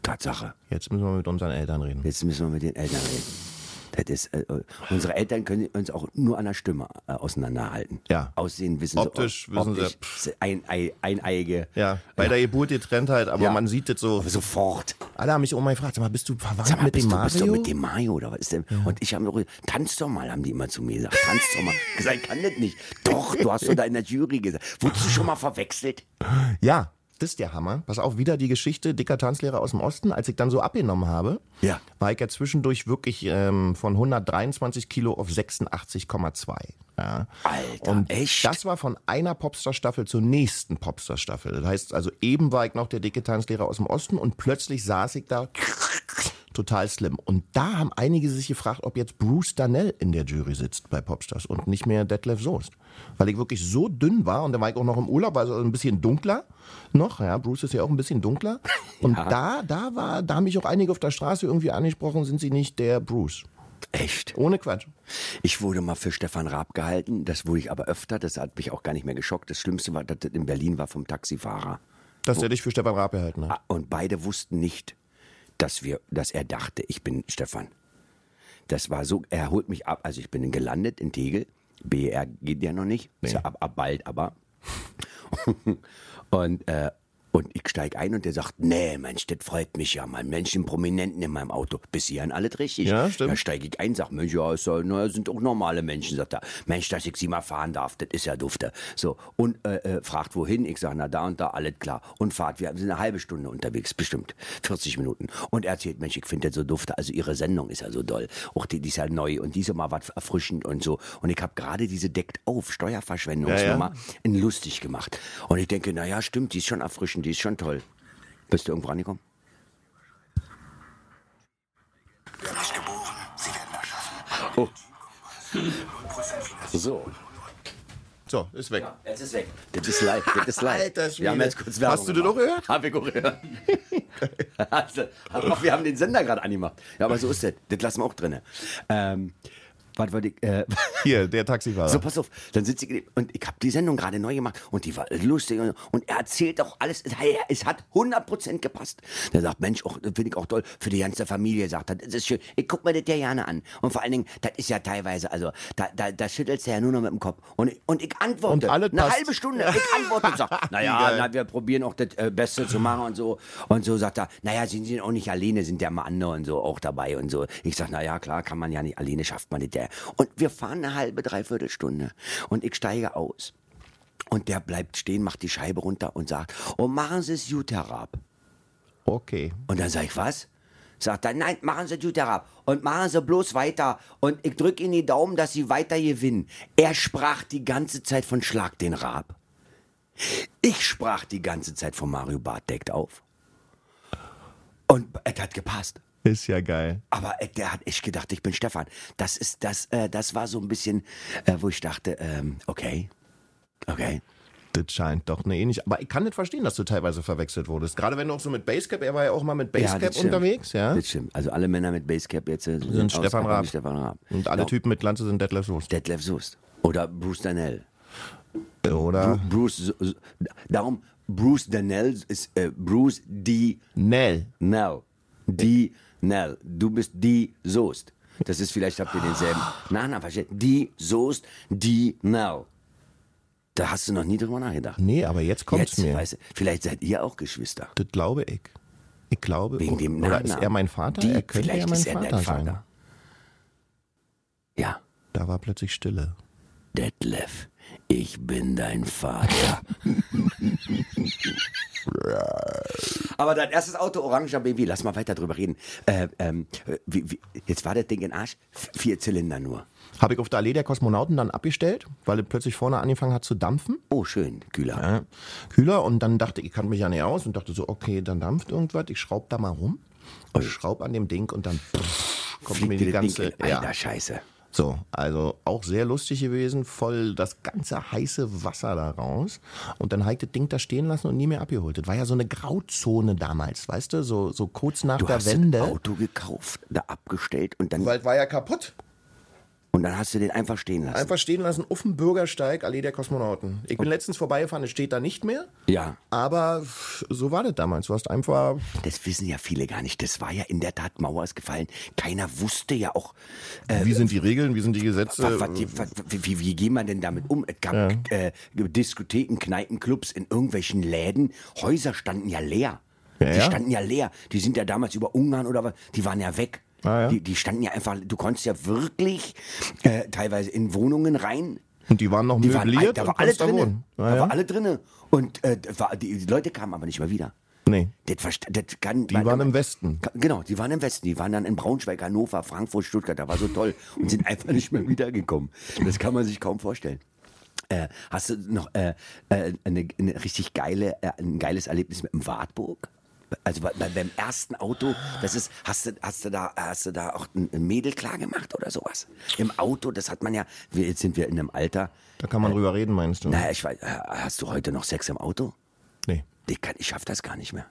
Tatsache. jetzt müssen wir mit unseren Eltern reden. Jetzt müssen wir mit den Eltern reden. Das ist, äh, äh, unsere Eltern können uns auch nur an der Stimme äh, auseinanderhalten. Ja. Aussehen wissen Optisch sie. wissen sie, optisch, Ein, ein, eineiige. Ja, bei der Geburt getrennt halt, aber Ja. man sieht das so. Aber sofort. Alle haben mich immer gefragt, sag mal, bist du verwandt Sag mal, mit dem du, bist du Mario? mit dem Mario oder was ist denn? Und ich habe noch tanz doch mal, haben die immer zu mir gesagt. Tanz doch mal. Ich gesagt, ich kann das nicht. Doch, du hast doch da in der Jury gesagt. Wurdest du schon mal verwechselt? Ja, das ist der Hammer. Pass auf, wieder die Geschichte dicker Tanzlehrer aus dem Osten. Als ich dann so abgenommen habe, Ja. war ich ja zwischendurch wirklich ähm, von 123 Kilo auf 86,2. Ja. Alter, Und echt? das war von einer Popstar-Staffel zur nächsten Popstar-Staffel. Das heißt also, eben war ich noch der dicke Tanzlehrer aus dem Osten und plötzlich saß ich da total slim. Und da haben einige sich gefragt, ob jetzt Bruce Danell in der Jury sitzt bei Popstars und nicht mehr Detlef Soest. Weil ich wirklich so dünn war und da war ich auch noch im Urlaub, also ein bisschen dunkler noch. Ja, Bruce ist ja auch ein bisschen dunkler. Und da, da war, da haben mich auch einige auf der Straße irgendwie angesprochen, sind sie nicht der Bruce. Echt? Ohne Quatsch. Ich wurde mal für Stefan Raab gehalten. Das wurde ich aber öfter. Das hat mich auch gar nicht mehr geschockt. Das Schlimmste war, dass das in Berlin war vom Taxifahrer. Dass der dich für Stefan Raab gehalten hat. Ah, Und beide wussten nicht, dass wir, dass er dachte, ich bin Stefan. Das war so, er holt mich ab, also ich bin gelandet in Tegel. BR geht ja noch nicht, ist ja ab, ab bald, aber. und, äh, und ich steige ein und der sagt, nee, Mensch, das freut mich ja mal. Menschen, Prominenten in meinem Auto. Bis hierhin alles richtig. Ja, stimmt. Da steige ich ein, sag, Mensch, ja, ist ja, na, sind auch normale Menschen, sagt er. Mensch, dass ich sie mal fahren darf, das ist ja dufte. So, und äh, äh, fragt wohin, ich sag, na da und da, alles klar. Und fahrt, wir sind eine halbe Stunde unterwegs, bestimmt, 40 Minuten. Und er erzählt, Mensch, ich finde das so dufte, also ihre Sendung ist ja so doll. Auch die, die ist ja neu und diese mal was erfrischend und so. Und ich habe gerade diese Deckt auf, Steuerverschwendungsnummer, in lustig gemacht. Und ich denke, na ja, stimmt, die ist schon erfrischend, die ist schon toll. Bist du irgendwo rangekommen? Nicht geboren, sie werden erschaffen. Oh. So. So, ist weg. Jetzt ist weg. Das ist live. Das ist live. Alter wir Schwede. haben jetzt kurz Werbung Hast du das auch gehört? Hab ich auch gehört. also, wir haben den Sender gerade angemacht. Ja, aber so ist das. Das lassen wir auch drin. Ähm, Was wollte ich? Äh, Hier, der Taxifahrer. So, pass auf, dann sitze ich und ich habe die Sendung gerade neu gemacht und die war lustig und, und er erzählt auch alles, es, es hat 100% gepasst. Der sagt, Mensch, auch, das finde ich auch toll, für die ganze Familie, sagt er, das ist schön, ich guck mir das ja gerne an. Und vor allen Dingen, das ist ja teilweise, also, da, da, da schüttelst du ja nur noch mit dem Kopf. Und, ich- und ich antworte, Und alles eine passt. halbe Stunde, ich antworte und sage, naja, na, wir probieren auch das äh, Beste zu machen und so. Und so sagt er, naja, Sie sind auch nicht alleine, sind ja mal andere und so auch dabei und so. Ich sag, naja, klar, kann man ja nicht, alleine schafft man nicht. Der. Und wir fahren eine halbe, dreiviertel Stunde und ich steige aus. Und der bleibt stehen, macht die Scheibe runter und sagt, oh, machen Sie es gut herab. Okay. Und dann sag ich, was? Sagt er, nein, machen Sie gut herab. Und machen Sie bloß weiter. Und ich drücke Ihnen die Daumen, dass Sie weiter gewinnen. Er sprach die ganze Zeit von Schlag den Raab. Ich sprach die ganze Zeit von Mario Barth deckt auf. Und es hat gepasst. Ist ja geil. Aber äh, der hat echt gedacht, ich bin Stefan. Das ist das, äh, das war so ein bisschen, äh, wo ich dachte, ähm, okay, okay. Das scheint doch eine ähnliche. Aber ich kann nicht verstehen, dass du teilweise verwechselt wurdest. Gerade wenn du auch so mit Basecap, er war ja auch mal mit Ja, Basecap stimmt. unterwegs, ja. Das stimmt. Also alle Männer mit Basecap jetzt äh, Sind Stefan ausgekommen Raab. Stefan Raab. Und alle Ja, Typen mit Glanze sind Detlef Soest. Detlef Soest. Oder Bruce Danell. Oder Bruce, so- so- darum, Bruce Danell ist äh, Bruce D. Nell. Nell. D. Nell. Du bist D. Soest. Das ist vielleicht, habt ihr denselben. Na, na, versteht. D. Soest, D. Nell. Da hast du noch nie drüber nachgedacht. Nee, aber jetzt kommt's Jetzt, mir. weißt du, vielleicht seid ihr auch Geschwister. Das glaube ich. Ich glaube. Wegen oh, dem oder Nachnamen. ist er mein Vater? Die, er könnte vielleicht ja mein ist er Vater, dein sein. Vater. Ja. Da war plötzlich Stille. Detlef, ich bin dein Vater. Aber dein erstes Auto, Oranger BMW, lass mal weiter drüber reden. Äh, ähm, wie, wie, jetzt war das Ding in Arsch, vier Zylinder nur. Habe ich auf der Allee der Kosmonauten dann abgestellt, weil es plötzlich vorne angefangen hat zu dampfen. Oh, schön, kühler. Ja, kühler und dann dachte ich, ich kann mich ja nicht aus und dachte so, okay, dann dampft irgendwas, ich schraub da mal rum, ich schraub an dem Ding und dann pff, kommt mir Fliegt die dir das ganze, Ding in, ja, Alter, Scheiße. So, also auch sehr lustig gewesen, voll das ganze heiße Wasser da raus und dann ich das Ding da stehen lassen und nie mehr abgeholt. Das war ja so eine Grauzone damals, weißt du, so, so kurz nach Du der hast Wende. das Auto gekauft, da abgestellt und dann, Weil war ja kaputt. Und dann hast du den einfach stehen lassen. Einfach stehen lassen auf dem Bürgersteig, Allee der Kosmonauten. Ich bin letztens vorbeigefahren, es steht da nicht mehr. Ja. Aber so war das damals. Du hast einfach. Das wissen ja viele gar nicht. Das war ja in der Tat, Mauer ist gefallen. Keiner wusste ja auch, äh, Wie sind die Regeln? Wie sind die Gesetze? Was, was, wie, wie, geht man denn damit um? Es gab äh, Diskotheken, Kneipen, Clubs in irgendwelchen Läden. Häuser standen ja leer. Ja, die ja. standen ja leer. Die sind ja damals über Ungarn oder was, die waren ja weg. Ah, ja. Die, die standen ja einfach, du konntest ja wirklich äh, teilweise in Wohnungen rein. Und die waren noch Die waren, möbliert. da und war alles da drin. Ah, Da ja? war alle drinne. Und äh, war, die, die Leute kamen aber nicht mehr wieder. Nee. Das, das kann, Die waren im Westen. Genau, die waren im Westen. Die waren dann in Braunschweig, Hannover, Frankfurt, Stuttgart. Da war so toll und sind einfach nicht mehr wiedergekommen. Das kann man sich kaum vorstellen. Äh, hast du noch äh, äh, eine, eine richtig geile, äh, ein geiles Erlebnis mit dem Wartburg? Also bei, bei, beim ersten Auto, das ist, hast du, hast du da, hast du da auch ein Mädel klar gemacht oder sowas? Im Auto, das hat man ja, wir, jetzt sind wir in einem Alter. Da kann man drüber reden, meinst du? Naja, ich weiß, äh, hast du heute noch Sex im Auto? Nee. Ich, kann, ich schaff das gar nicht mehr.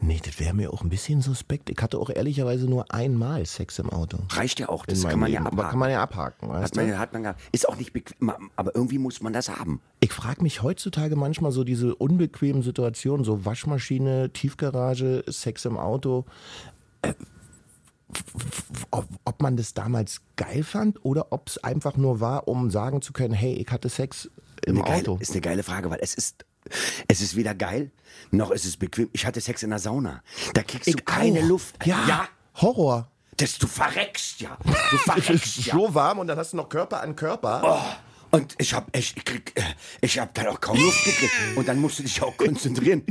Nee, das wäre mir auch ein bisschen suspekt. Ich hatte auch ehrlicherweise nur einmal Sex im Auto. Reicht ja auch, das kann man ja abhaken. Aber kann man ja abhaken, weißt Hat man, du? hat man ist auch nicht bequem, aber irgendwie muss man das haben. Ich frage mich heutzutage manchmal so diese unbequemen Situationen, so Waschmaschine, Tiefgarage, Sex im Auto. Äh, ob, man das damals geil fand oder ob es einfach nur war, um sagen zu können, hey, ich hatte Sex im Eine geile, Auto. ist eine geile Frage, weil es ist, es ist weder geil, noch ist es bequem. Ich hatte Sex in der Sauna. Da kriegst du keine auch. Luft. Ja, ja Horror. das, du verreckst ja. Du verreckst ja. so warm und dann hast du noch Körper an Körper. Oh, und ich hab echt, ich krieg, äh, ich hab dann auch kaum Luft gekriegt. Und dann musst du dich auch konzentrieren.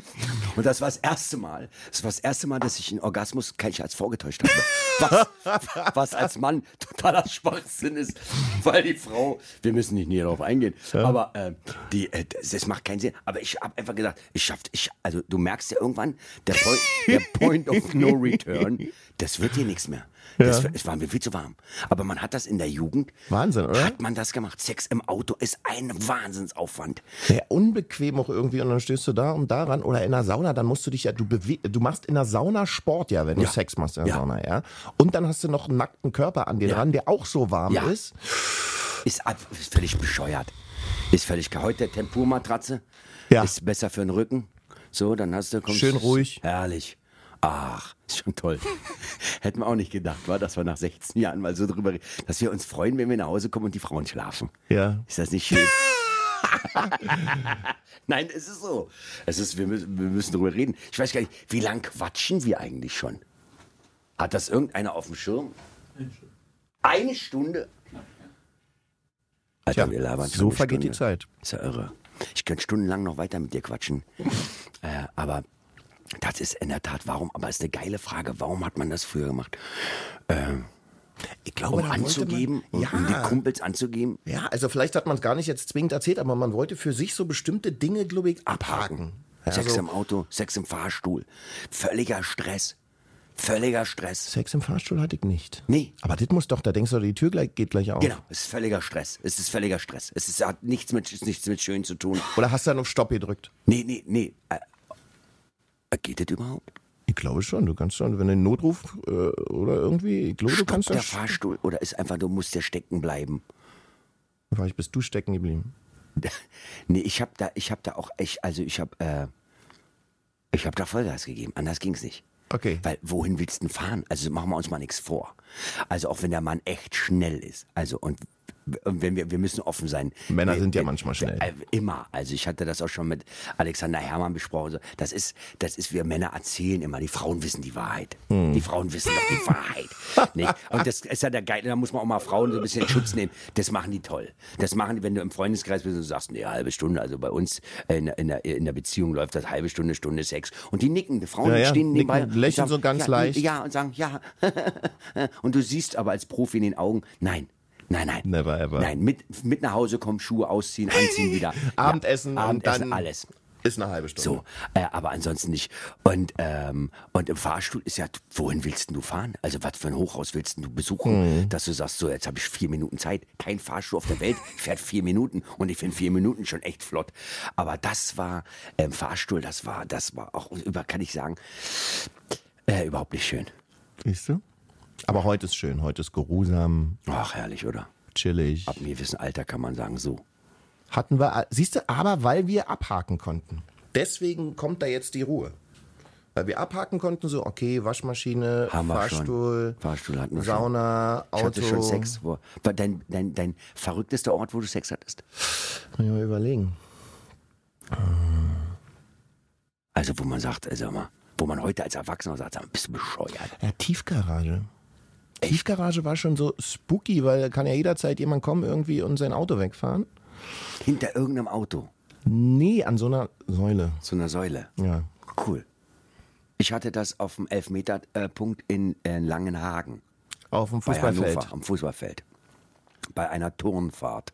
Und das war das erste Mal. Das war das erste Mal, dass ich einen Orgasmus kein als vorgetäuscht habe. Was, was als Mann totaler Schwachsinn ist, weil die Frau, wir müssen nicht näher darauf eingehen, aber äh, die, äh, das, das macht keinen Sinn. Aber ich habe einfach gesagt, ich schaff, ich, also du merkst ja irgendwann, der Point, der Point of No Return, das wird hier nichts mehr. Das, es war mir viel zu warm. Aber man hat das in der Jugend. Wahnsinn, oder? Hat man das gemacht? Sex im Auto ist ein Wahnsinnsaufwand. Ja, unbequem auch irgendwie und dann stehst du da und daran oder in der Sauna, dann musst du dich ja, du bewe du machst in der Sauna Sport ja, wenn du Ja. Sex machst in der Ja. Sauna, ja. Und dann hast du noch einen nackten Körper an dir Ja. dran, der auch so warm Ja. ist. Ist, ab- ist völlig bescheuert. Ist völlig Heute Tempurmatratze. Ja. Ist besser für den Rücken. So, dann hast du. kommst- Schön ruhig. Herrlich. Ach, ist schon toll. Hätten wir auch nicht gedacht, war, dass wir nach 16 Jahren mal so drüber reden, dass wir uns freuen, wenn wir nach Hause kommen und die Frauen schlafen. Ja. Ist das nicht schön? Nein, es ist so. Es ist, wir, müssen, wir müssen drüber reden. Ich weiß gar nicht, wie lang quatschen wir eigentlich schon? Hat das irgendeiner auf dem Schirm? Eine Stunde? Alter, Tja, wir labern schon so vergeht die Stunde. Zeit. Ist ja irre. Ich könnte stundenlang noch weiter mit dir quatschen. äh, aber das ist in der Tat, warum? Aber ist eine geile Frage. Warum hat man das früher gemacht? Ich glaube, Um anzugeben? Man, um, um die ja, Kumpels anzugeben? ja, also vielleicht hat man es gar nicht jetzt zwingend erzählt, aber man wollte für sich so bestimmte Dinge, glaube ich, abhaken. Ja, Sex so- im Auto, Sex im Fahrstuhl. Völliger Stress. Völliger Stress. Sex im Fahrstuhl hatte ich nicht. Nee. Aber das muss doch, da denkst du, die Tür gleich, geht gleich auf. Genau, es ist völliger Stress. Es ist völliger Stress. Es ist, hat nichts mit, nichts mit schön zu tun. Oder hast du dann auf Stopp gedrückt? Nee, nee, nee. Geht das überhaupt? Ich glaube schon. Du kannst schon, wenn du einen Notruf äh, oder irgendwie, ich glaube, du kannst der das. Fahrstuhl oder ist einfach, du musst ja stecken bleiben? Vielleicht bist du stecken geblieben. Nee, ich habe da, ich habe da auch echt, also ich habe, äh, ich habe da Vollgas gegeben. Anders ging's nicht. Okay. Weil wohin willst du denn fahren? Also machen wir uns mal nichts vor. Also auch wenn der Mann echt schnell ist. Also und wenn wir, wir müssen offen sein. Männer wir, sind ja wir- manchmal schnell. Äh, immer. Also ich hatte das auch schon mit Alexander Herrmann besprochen. Das ist, das ist, wir Männer erzählen immer, die Frauen wissen die Wahrheit. Hm. Die Frauen wissen doch die Wahrheit. nicht? Und das ist ja der Geile, da muss man auch mal Frauen so ein bisschen in Schutz nehmen. Das machen die toll. Das machen die, wenn du im Freundeskreis bist und sagst, nee, halbe Stunde, also bei uns in, der- in, der, in der Beziehung läuft das halbe Stunde, Stunde Sex. Und die nicken, die Frauen Ja, ja, stehen nicken, nebenbei. und lächeln so ganz ja, leicht. Ja, und sagen, ja. und du siehst aber als Profi in den Augen, nein. Nein, nein. Never ever. Nein, mit, mit nach Hause kommen, Schuhe ausziehen, anziehen wieder. Abendessen ja, und Abendessen, dann alles. ist eine halbe Stunde. So, äh, aber ansonsten nicht. Und, ähm, und im Fahrstuhl ist ja, wohin willst du fahren? Also was für ein Hochhaus willst du besuchen, Mhm. dass du sagst, so jetzt habe ich vier Minuten Zeit. Kein Fahrstuhl auf der Welt fährt vier Minuten und ich finde vier Minuten schon echt flott. Aber das war ähm, Fahrstuhl, das war, das war auch über, kann ich sagen, äh, überhaupt nicht schön. Siehst du? Aber heute ist schön. Heute ist geruhsam, Ach, herrlich, oder? chillig. Ab einem gewissen Alter kann man sagen, so. Hatten wir, siehst du, aber weil wir abhaken konnten. Deswegen kommt da jetzt die Ruhe. Weil wir abhaken konnten, so, okay, Waschmaschine, Haben Fahrstuhl. Fahrstuhl hatten wir Sauna, schon. Ich Auto. schon Sex. Wo, dein, dein, dein verrücktester Ort, wo du Sex hattest? Kann ich mal überlegen. Also wo man sagt, also mal, wo man heute als Erwachsener sagt, sag mal, bist du bescheuert? Ja, Tiefgarage. Tiefgarage war schon so spooky, weil da kann ja jederzeit jemand kommen irgendwie und sein Auto wegfahren. Hinter irgendeinem Auto, Nee, an so einer Säule. so einer Säule. Ja. Cool. Ich hatte das auf dem Elfmeterpunkt in äh, Langenhagen. Auf dem Bei Fußballfeld. Hannover, am Fußballfeld. Bei einer Turnfahrt.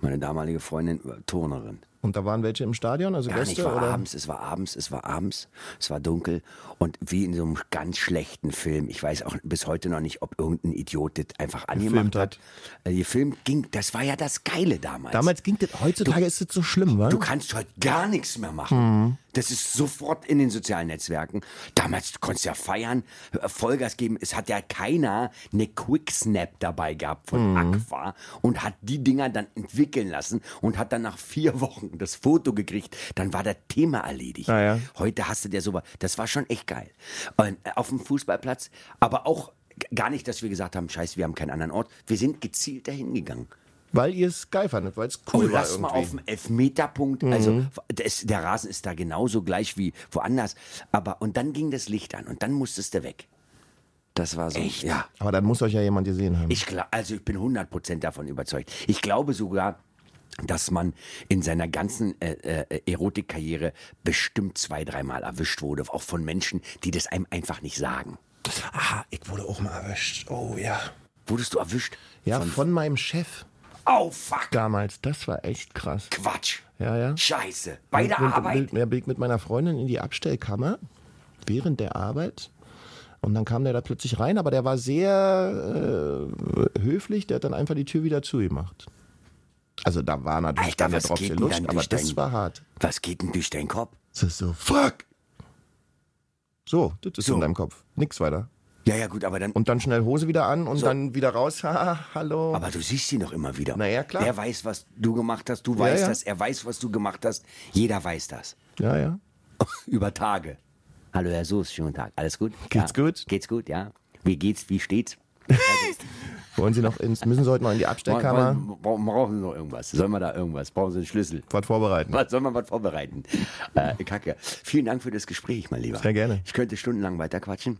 Meine damalige Freundin, äh, Turnerin. Und da waren welche im Stadion, also Gar Gäste? nicht, war oder? abends, es war abends, es war abends, es war dunkel und wie in so einem ganz schlechten Film. Ich weiß auch bis heute noch nicht, ob irgendein Idiot das einfach angemacht Gefilmt hat. hat. Äh, gefilmt ging, das war ja das Geile damals. Damals ging das, heutzutage ist das so schlimm, wa? Du kannst heute gar nichts mehr machen. Mhm. Das ist sofort in den sozialen Netzwerken. Damals konntest du ja feiern, Vollgas geben. Es hat ja keiner eine Quicksnap dabei gehabt von Mhm. Aqua und hat die Dinger dann entwickeln lassen und hat dann nach vier Wochen das Foto gekriegt. Dann war das Thema erledigt. Ja, ja. Heute hast du dir sowas. Das war schon echt geil. Und äh, auf dem Fußballplatz, aber auch gar nicht, dass wir gesagt haben, scheiße, wir haben keinen anderen Ort. Wir sind gezielt dahin gegangen. Weil ihr es geil fandet, weil es Oh, cool war lass mal irgendwie. Mhm. auf dem Elfmeterpunkt. Also das, der Rasen ist da genauso gleich wie woanders. Aber und dann ging das Licht an und dann musstest du weg. Das war so. Echt? Ja. Aber dann muss euch ja jemand gesehen haben. Ich gla- also ich bin 100% davon überzeugt. Ich glaube sogar, dass man in seiner ganzen äh, äh, Erotikkarriere bestimmt zwei, dreimal erwischt wurde, auch von Menschen, die das einem einfach nicht sagen. ah, ich wurde auch mal erwischt. Oh ja. Wurdest du erwischt? Ja, von, meinem Chef Oh fuck, damals. Das war echt krass. Quatsch. Ja, ja. Scheiße. Bei der bin, Arbeit. Bin, bin mit meiner Freundin in die Abstellkammer während der Arbeit. Und dann kam der da plötzlich rein, aber der war sehr äh, höflich, der hat dann einfach die Tür wieder zugemacht. Also da war natürlich Alter, dann was Drops geht denn Lust, dann aber das dein- war hart. Was geht denn durch deinen Kopf? Das ist so, fuck! So, das ist So. in deinem Kopf. Nix weiter. Ja, ja, gut, aber dann. Und dann schnell Hose wieder an und dann wieder raus. Ha, hallo. Aber du siehst sie noch immer wieder. Na ja, klar. Er weiß, was du gemacht hast, du weißt ja. das, er weiß, was du gemacht hast. Jeder weiß das. ja, ja. Über Tage. Hallo Herr Soos, schönen Tag. Alles gut? Geht's ja. gut? Geht's gut, ja. Wie geht's? Wie steht's? Wollen Sie noch ins, müssen Sie heute noch in die Abstellkammer Brauchen, brauchen Sie noch irgendwas? Sollen wir da irgendwas? Brauchen Sie einen Schlüssel? was vorbereiten? Was soll man was vorbereiten? Äh, Kacke. Vielen Dank für das Gespräch, mein Lieber. Sehr gerne. Ich könnte stundenlang weiter quatschen.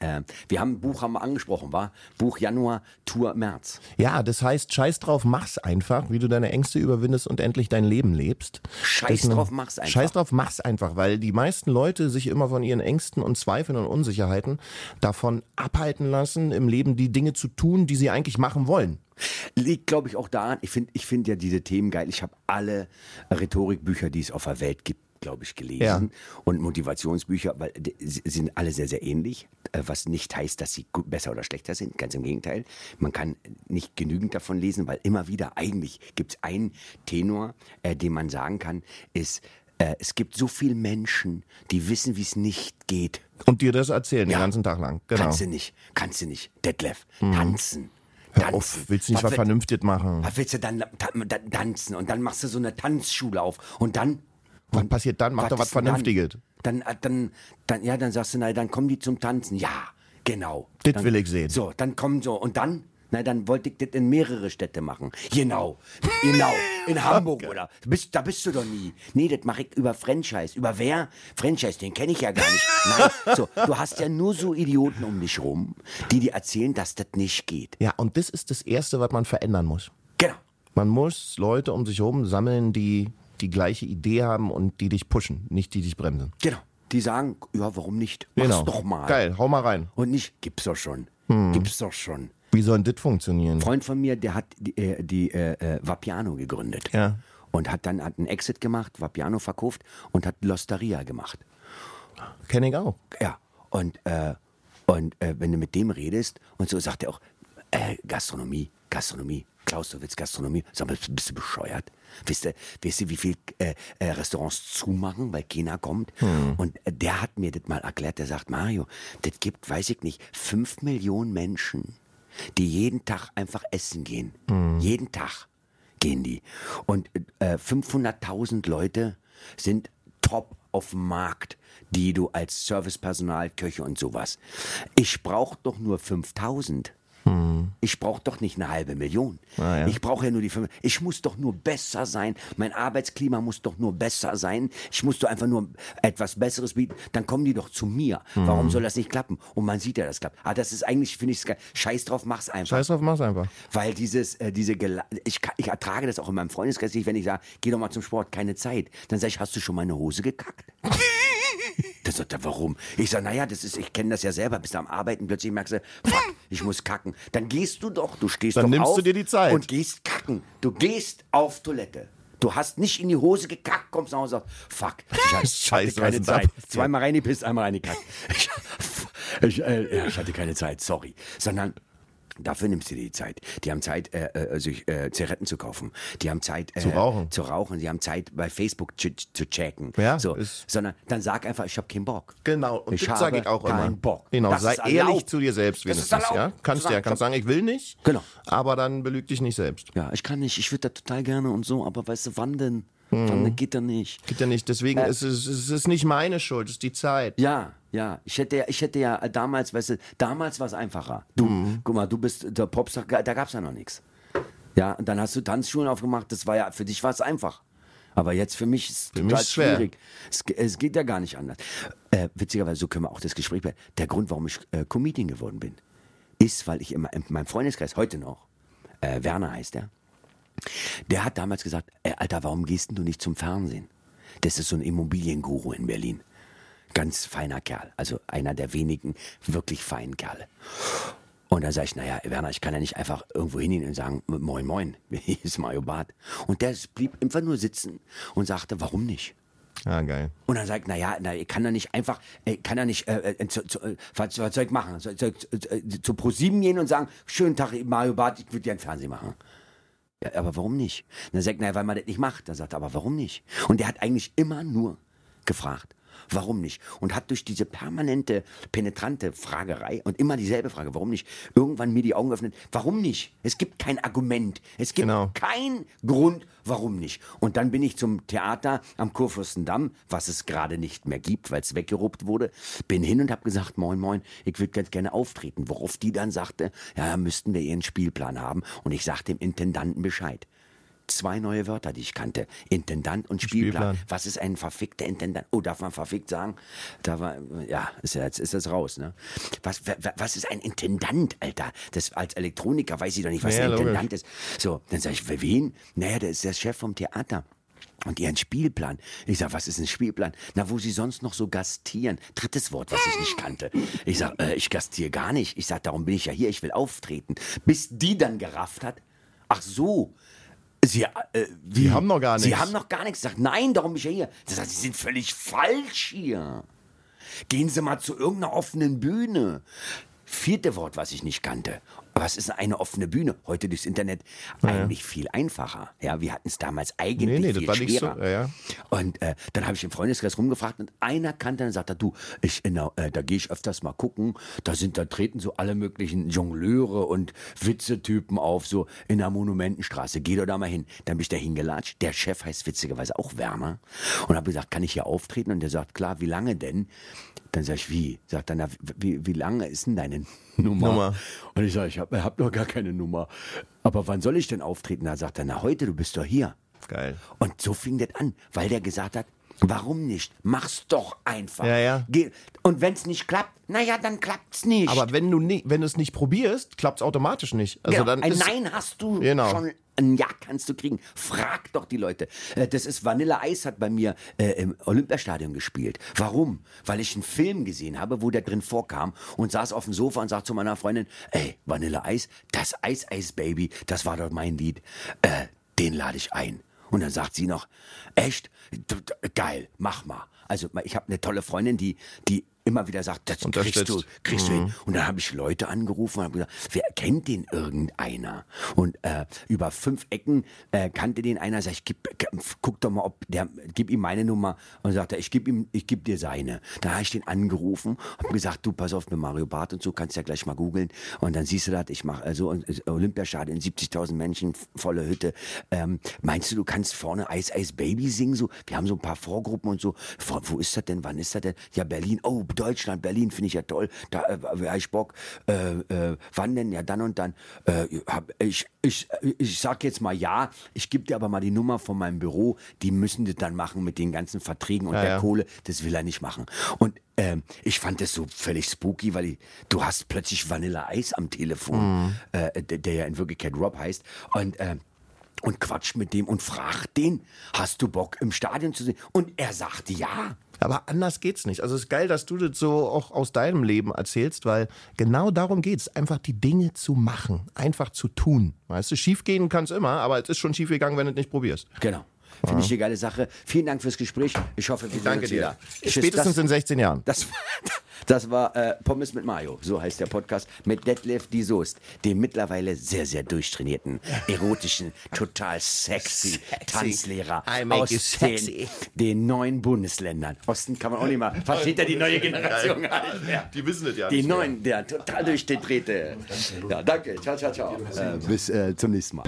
Äh, wir haben ein Buch haben wir angesprochen, war Buch Januar, Tour März. Ja, das heißt, scheiß drauf, mach's einfach, wie du deine Ängste überwindest und endlich dein Leben lebst. Scheiß Das drauf, mach's einfach. Scheiß drauf, mach's einfach, weil die meisten Leute sich immer von ihren Ängsten und Zweifeln und Unsicherheiten davon abhalten lassen, im Leben die Dinge zu tun, die sie eigentlich machen wollen. Liegt, glaube ich, auch daran, ich finde ich find ja diese Themen geil. Ich habe alle Rhetorikbücher, die es auf der Welt gibt, glaube ich, gelesen. Ja. Und Motivationsbücher, weil sind alle sehr, sehr ähnlich. äh, Was nicht heißt, dass sie besser oder schlechter sind. Ganz im Gegenteil. Man kann nicht genügend davon lesen, weil immer wieder eigentlich gibt es einen Tenor, äh, den man sagen kann, ist, äh, es gibt so viele Menschen, die wissen, wie es nicht geht. Und dir das erzählen Ja. den ganzen Tag lang. Genau. Kannst du nicht, kannst du nicht. Detlef, tanzen. Hör tanzen. auf, willst du nicht was wird- vernünftig machen? was willst du dann ta ta tanzen? Und dann machst du so eine Tanzschule auf. Und dann. Was passiert dann? Mach doch was denn dann? Vernünftiges. Dann, äh, dann, dann, ja, dann sagst du, na, dann kommen die zum Tanzen. Ja, genau. Das will ich sehen. So, dann kommen so. Und dann? Na, dann wollte ich das in mehrere Städte machen. Genau. Genau. In Hamburg oder. Bist, da bist du doch nie. Nee, das mache ich über Franchise. Über wer? Franchise, den kenne ich ja gar nicht. Nein. So, du hast ja nur so Idioten um dich rum, die dir erzählen, dass das nicht geht. Ja, und das ist das Erste, was man verändern muss. Genau. Man muss Leute um sich herum sammeln, die die gleiche Idee haben und die dich pushen, nicht die dich bremsen. Genau. Die sagen, ja, warum nicht? Mach's Genau. doch mal. Geil, hau mal rein. Und nicht, gibt's doch schon. Gibt's doch schon. Wie soll denn das funktionieren? Ein Freund von mir, der hat die, äh, die äh, äh, Vapiano gegründet. Ja. Und hat dann hat einen Exit gemacht, Vapiano verkauft und hat Losteria gemacht. Kenn ich auch. Ja. Und, äh, und äh, wenn du mit dem redest und so, sagt er auch, äh, Gastronomie, Gastronomie, Klaus, du willst Gastronomie? Sag mal, bist du bescheuert? Wisst ihr, wisst ihr wie viel äh, äh, Restaurants zumachen, weil keiner kommt? Und äh, der hat mir das mal erklärt, der sagt, Mario, das gibt, weiß ich nicht, fünf Millionen Menschen, die jeden Tag einfach essen gehen. Jeden Tag gehen die. Und äh, 500.000 Leute sind top auf dem Markt, die du als Servicepersonal, Köche und sowas. Ich brauche doch nur 5000. Ich brauche doch nicht eine halbe Million. Ah, ja. Ich brauche ja nur die fünf. Ich muss doch nur besser sein. Mein Arbeitsklima muss doch nur besser sein. Ich muss doch einfach nur etwas Besseres bieten. Dann kommen die doch zu mir. Mhm. Warum soll das nicht klappen? Und man sieht ja, das klappt. Ah, das ist eigentlich, finde ich. Scheiß drauf, mach's einfach. Scheiß drauf, mach's einfach. Weil dieses, äh, diese, Gela ich, ich ertrage das auch in meinem Freundeskreis nicht, wenn ich sage, geh doch mal zum Sport, keine Zeit. Dann sage ich, hast du schon meine Hose gekackt? Das sagt er, warum? Ich sage, naja, das ist, ich kenne das ja selber, bist du am Arbeiten, plötzlich merkst du, fuck, ich muss kacken. Dann gehst du doch, du stehst Dann doch nimmst auf du dir die Zeit. und gehst kacken. Du gehst auf Toilette. Du hast nicht in die Hose gekackt, kommst nach Hause und sagst, fuck, ich hatte Scheiße, keine Zeit. Zweimal reingepisst, einmal reingekackt. Ich, ich, äh, ich hatte keine Zeit, sorry. Sondern Dafür nimmst du dir die Zeit. Die haben Zeit, äh, äh, sich äh, Zigaretten zu kaufen. Die haben Zeit äh, Zu rauchen. Zu rauchen. Die haben Zeit, bei Facebook zu, zu checken. Ja, so. Sondern dann sag einfach, ich habe keinen Bock. Genau, und Ich das sage ich auch keinen immer. Bock. Genau, Das sei ehrlich erlaubt. zu dir selbst Das ist wenigstens. Ja? erlaubt. Kannst ja, sagen, kannst sagen, ich will nicht, Genau. aber dann belüg dich nicht selbst. Ja, ich kann nicht, ich würde da total gerne und so, aber weißt du, wann denn? Wann geht da nicht? Geht ja nicht. Deswegen ist es, es ist nicht meine Schuld, es ist die Zeit. Ja, ja. Ich hätte ja, ich hätte ja äh, damals, weißt du, damals war es einfacher. Du, Mhm. guck mal, du bist der Popstar, da gab es ja noch nichts. Ja, und dann hast du Tanzschulen aufgemacht, das war ja, für dich war es einfach. Aber jetzt für mich ist es Für mich ist schwer. schwierig. Es, es geht ja gar nicht anders. Äh, witzigerweise, so können wir auch das Gespräch beenden. Der Grund, warum ich äh, Comedian geworden bin, ist, weil ich immer in meinem Freundeskreis, heute noch, äh, Werner heißt er, der hat damals gesagt, ey, Alter, warum gehst denn du nicht zum Fernsehen? Das ist so ein Immobilienguru in Berlin. Ganz feiner Kerl, also einer der wenigen wirklich feinen Kerle. Und da sage ich, naja, Werner, ich kann ja nicht einfach irgendwo hingehen und sagen, moin, moin, hier ist Mario Barth. Und der blieb einfach nur sitzen und sagte, warum nicht? Ja, geil. Und dann sagt, naja, na, ich kann da nicht einfach, ich kann da nicht, äh, äh, zu, zu, äh, was, was soll ich machen? Soll, soll ich äh, zu ProSieben gehen und sagen, schönen Tag, Mario Barth, ich würde gerne Fernsehen machen. Ja, aber warum nicht? Und dann sagt, naja, weil man das nicht macht. Dann sagt er, aber warum nicht? Und der hat eigentlich immer nur gefragt, warum nicht? Und hat durch diese permanente, penetrante Fragerei und immer dieselbe Frage, warum nicht, irgendwann mir die Augen geöffnet, warum nicht? Es gibt kein Argument. Es gibt Genau. keinen Grund, warum nicht. Und dann bin ich zum Theater am Kurfürstendamm, was es gerade nicht mehr gibt, weil es weggeruppt wurde, bin hin und habe gesagt, moin, moin, ich würde ganz gerne auftreten. Worauf die dann sagte, ja, müssten wir ihren Spielplan haben. Und ich sagte dem Intendanten Bescheid. Zwei neue Wörter, die ich kannte. Intendant und Spielplan. Spielplan. Was ist ein verfickter Intendant? Oh, darf man verfickt sagen? Da war, ja, ist ja, jetzt ist das raus, ne? Was, wa- wa- was ist ein Intendant, Alter? Das, als Elektroniker weiß ich doch nicht, was Ja, ein logisch. Intendant ist. So, dann sage ich, für wen? Naja, der ist der Chef vom Theater. Und ihren Spielplan. Ich sag, was ist ein Spielplan? Na, wo sie sonst noch so gastieren. Drittes Wort, was ich nicht kannte. Ich sag, äh, ich gastiere gar nicht. Ich sag, darum bin ich ja hier, ich will auftreten. Bis die dann gerafft hat, ach so, Sie, äh? Sie haben noch gar Sie nichts. haben noch gar nichts gesagt. Nein, darum bin ich ja hier. Das heißt, Sie sind völlig falsch hier. Gehen Sie mal zu irgendeiner offenen Bühne. Vierte Wort, was ich nicht kannte. Was ist eine offene Bühne? Heute durchs Internet eigentlich viel einfacher. Ja, wir hatten es damals eigentlich Nee, nee, das viel war nicht so, schwerer. ja, ja. Und äh, dann habe ich im Freundeskreis rumgefragt und einer kannte, dann sagt er, du, ich, der, äh, da gehe ich öfters mal gucken, da sind, da treten so alle möglichen Jongleure und Witzetypen auf, so in der Monumentenstraße. Geh doch da mal hin. Dann bin ich da hingelatscht. Der Chef heißt witzigerweise auch Werner. Und habe gesagt, kann ich hier auftreten? Und der sagt, klar, wie lange denn? Dann sag ich, wie? Sagt dann, na, wie, wie lange ist denn deine Nummer? Nummer. Und ich sage, ich habe hab noch gar keine Nummer. Aber wann soll ich denn auftreten? Da sagt er, na heute, du bist doch hier. Geil. Und so fing das an, weil der gesagt hat, warum nicht? Mach's doch einfach. Ja, ja. Geh. Und wenn's nicht klappt, naja, dann klappt's nicht. Aber wenn du nie, wenn du es nicht probierst, klappt es automatisch nicht. Also genau, dann ein Nein hast du Genau. schon, ein Ja kannst du kriegen. Frag doch die Leute. Äh, Das ist Vanilla Ice hat bei mir äh, im Olympiastadion gespielt. Warum? Weil ich einen Film gesehen habe, wo der drin vorkam und saß auf dem Sofa und sagt zu meiner Freundin, ey, Vanilla Ice, das Ice Ice Baby, das war doch mein Lied. Äh, den lade ich ein. Und dann sagt sie noch, echt? Geil, mach mal. Also ich habe eine tolle Freundin, die, die immer wieder sagt, das kriegst du, kriegst du hin. Und dann habe ich Leute angerufen und habe gesagt, wer kennt den irgendeiner? Und äh, über fünf Ecken äh, kannte den einer, sag ich, gib, guck doch mal, ob der, gib ihm meine Nummer. Und sagt er, ich gib ihm, ich geb dir seine. Dann habe ich den angerufen, habe gesagt, du pass auf mit Mario Barth und so, kannst ja gleich mal googeln. Und dann siehst du das, ich mache also Olympiastadion, 70.000 Menschen, volle Hütte. Ähm, meinst du, du kannst vorne Ice Ice Baby singen? So, wir haben so ein paar Vorgruppen und so. Wo, wo ist das denn? Wann ist das denn? Ja, Berlin. Oh, Deutschland, Berlin finde ich ja toll. Da äh, hab ich Bock. Äh, äh, wann denn? Ja, dann und dann. Äh, hab, ich, ich, ich sag jetzt mal ja. Ich gebe dir aber mal die Nummer von meinem Büro. Die müssen das dann machen mit den ganzen Verträgen und Ja, der ja. Kohle. Das will er nicht machen. Und ähm, ich fand das so völlig spooky, weil ich, du hast plötzlich Vanilla Eis am Telefon, äh, der, der ja in Wirklichkeit Rob heißt. Und äh, und quatscht mit dem und fragt den, hast du Bock im Stadion zu sehen? Und er sagte ja. Aber anders geht's nicht. Also es ist geil, dass du das so auch aus deinem Leben erzählst, weil genau darum geht's, einfach die Dinge zu machen, einfach zu tun. Weißt du, schiefgehen kann's immer, aber es ist schon schief gegangen, wenn du es nicht probierst. Genau. Finde ich eine geile Sache. Vielen Dank fürs Gespräch. Ich hoffe, wir sehen uns dir. wieder. Tschüss. Spätestens das, in 16 Jahren. das, das war äh, Pommes mit Mayo. So heißt der Podcast mit Detlef die Soest, dem mittlerweile sehr, sehr durchtrainierten, erotischen, total sexy, Tanzlehrer I make aus sexy. Den, den neuen Bundesländern. Osten kann man auch nicht mal. Versteht ja die neue Generation gar nicht mehr. Die wissen es ja Die neuen, der total durchgedrehte. Ja, danke. Ciao, ciao, ciao. Äh, bis äh, zum nächsten Mal.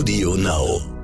Audio Now.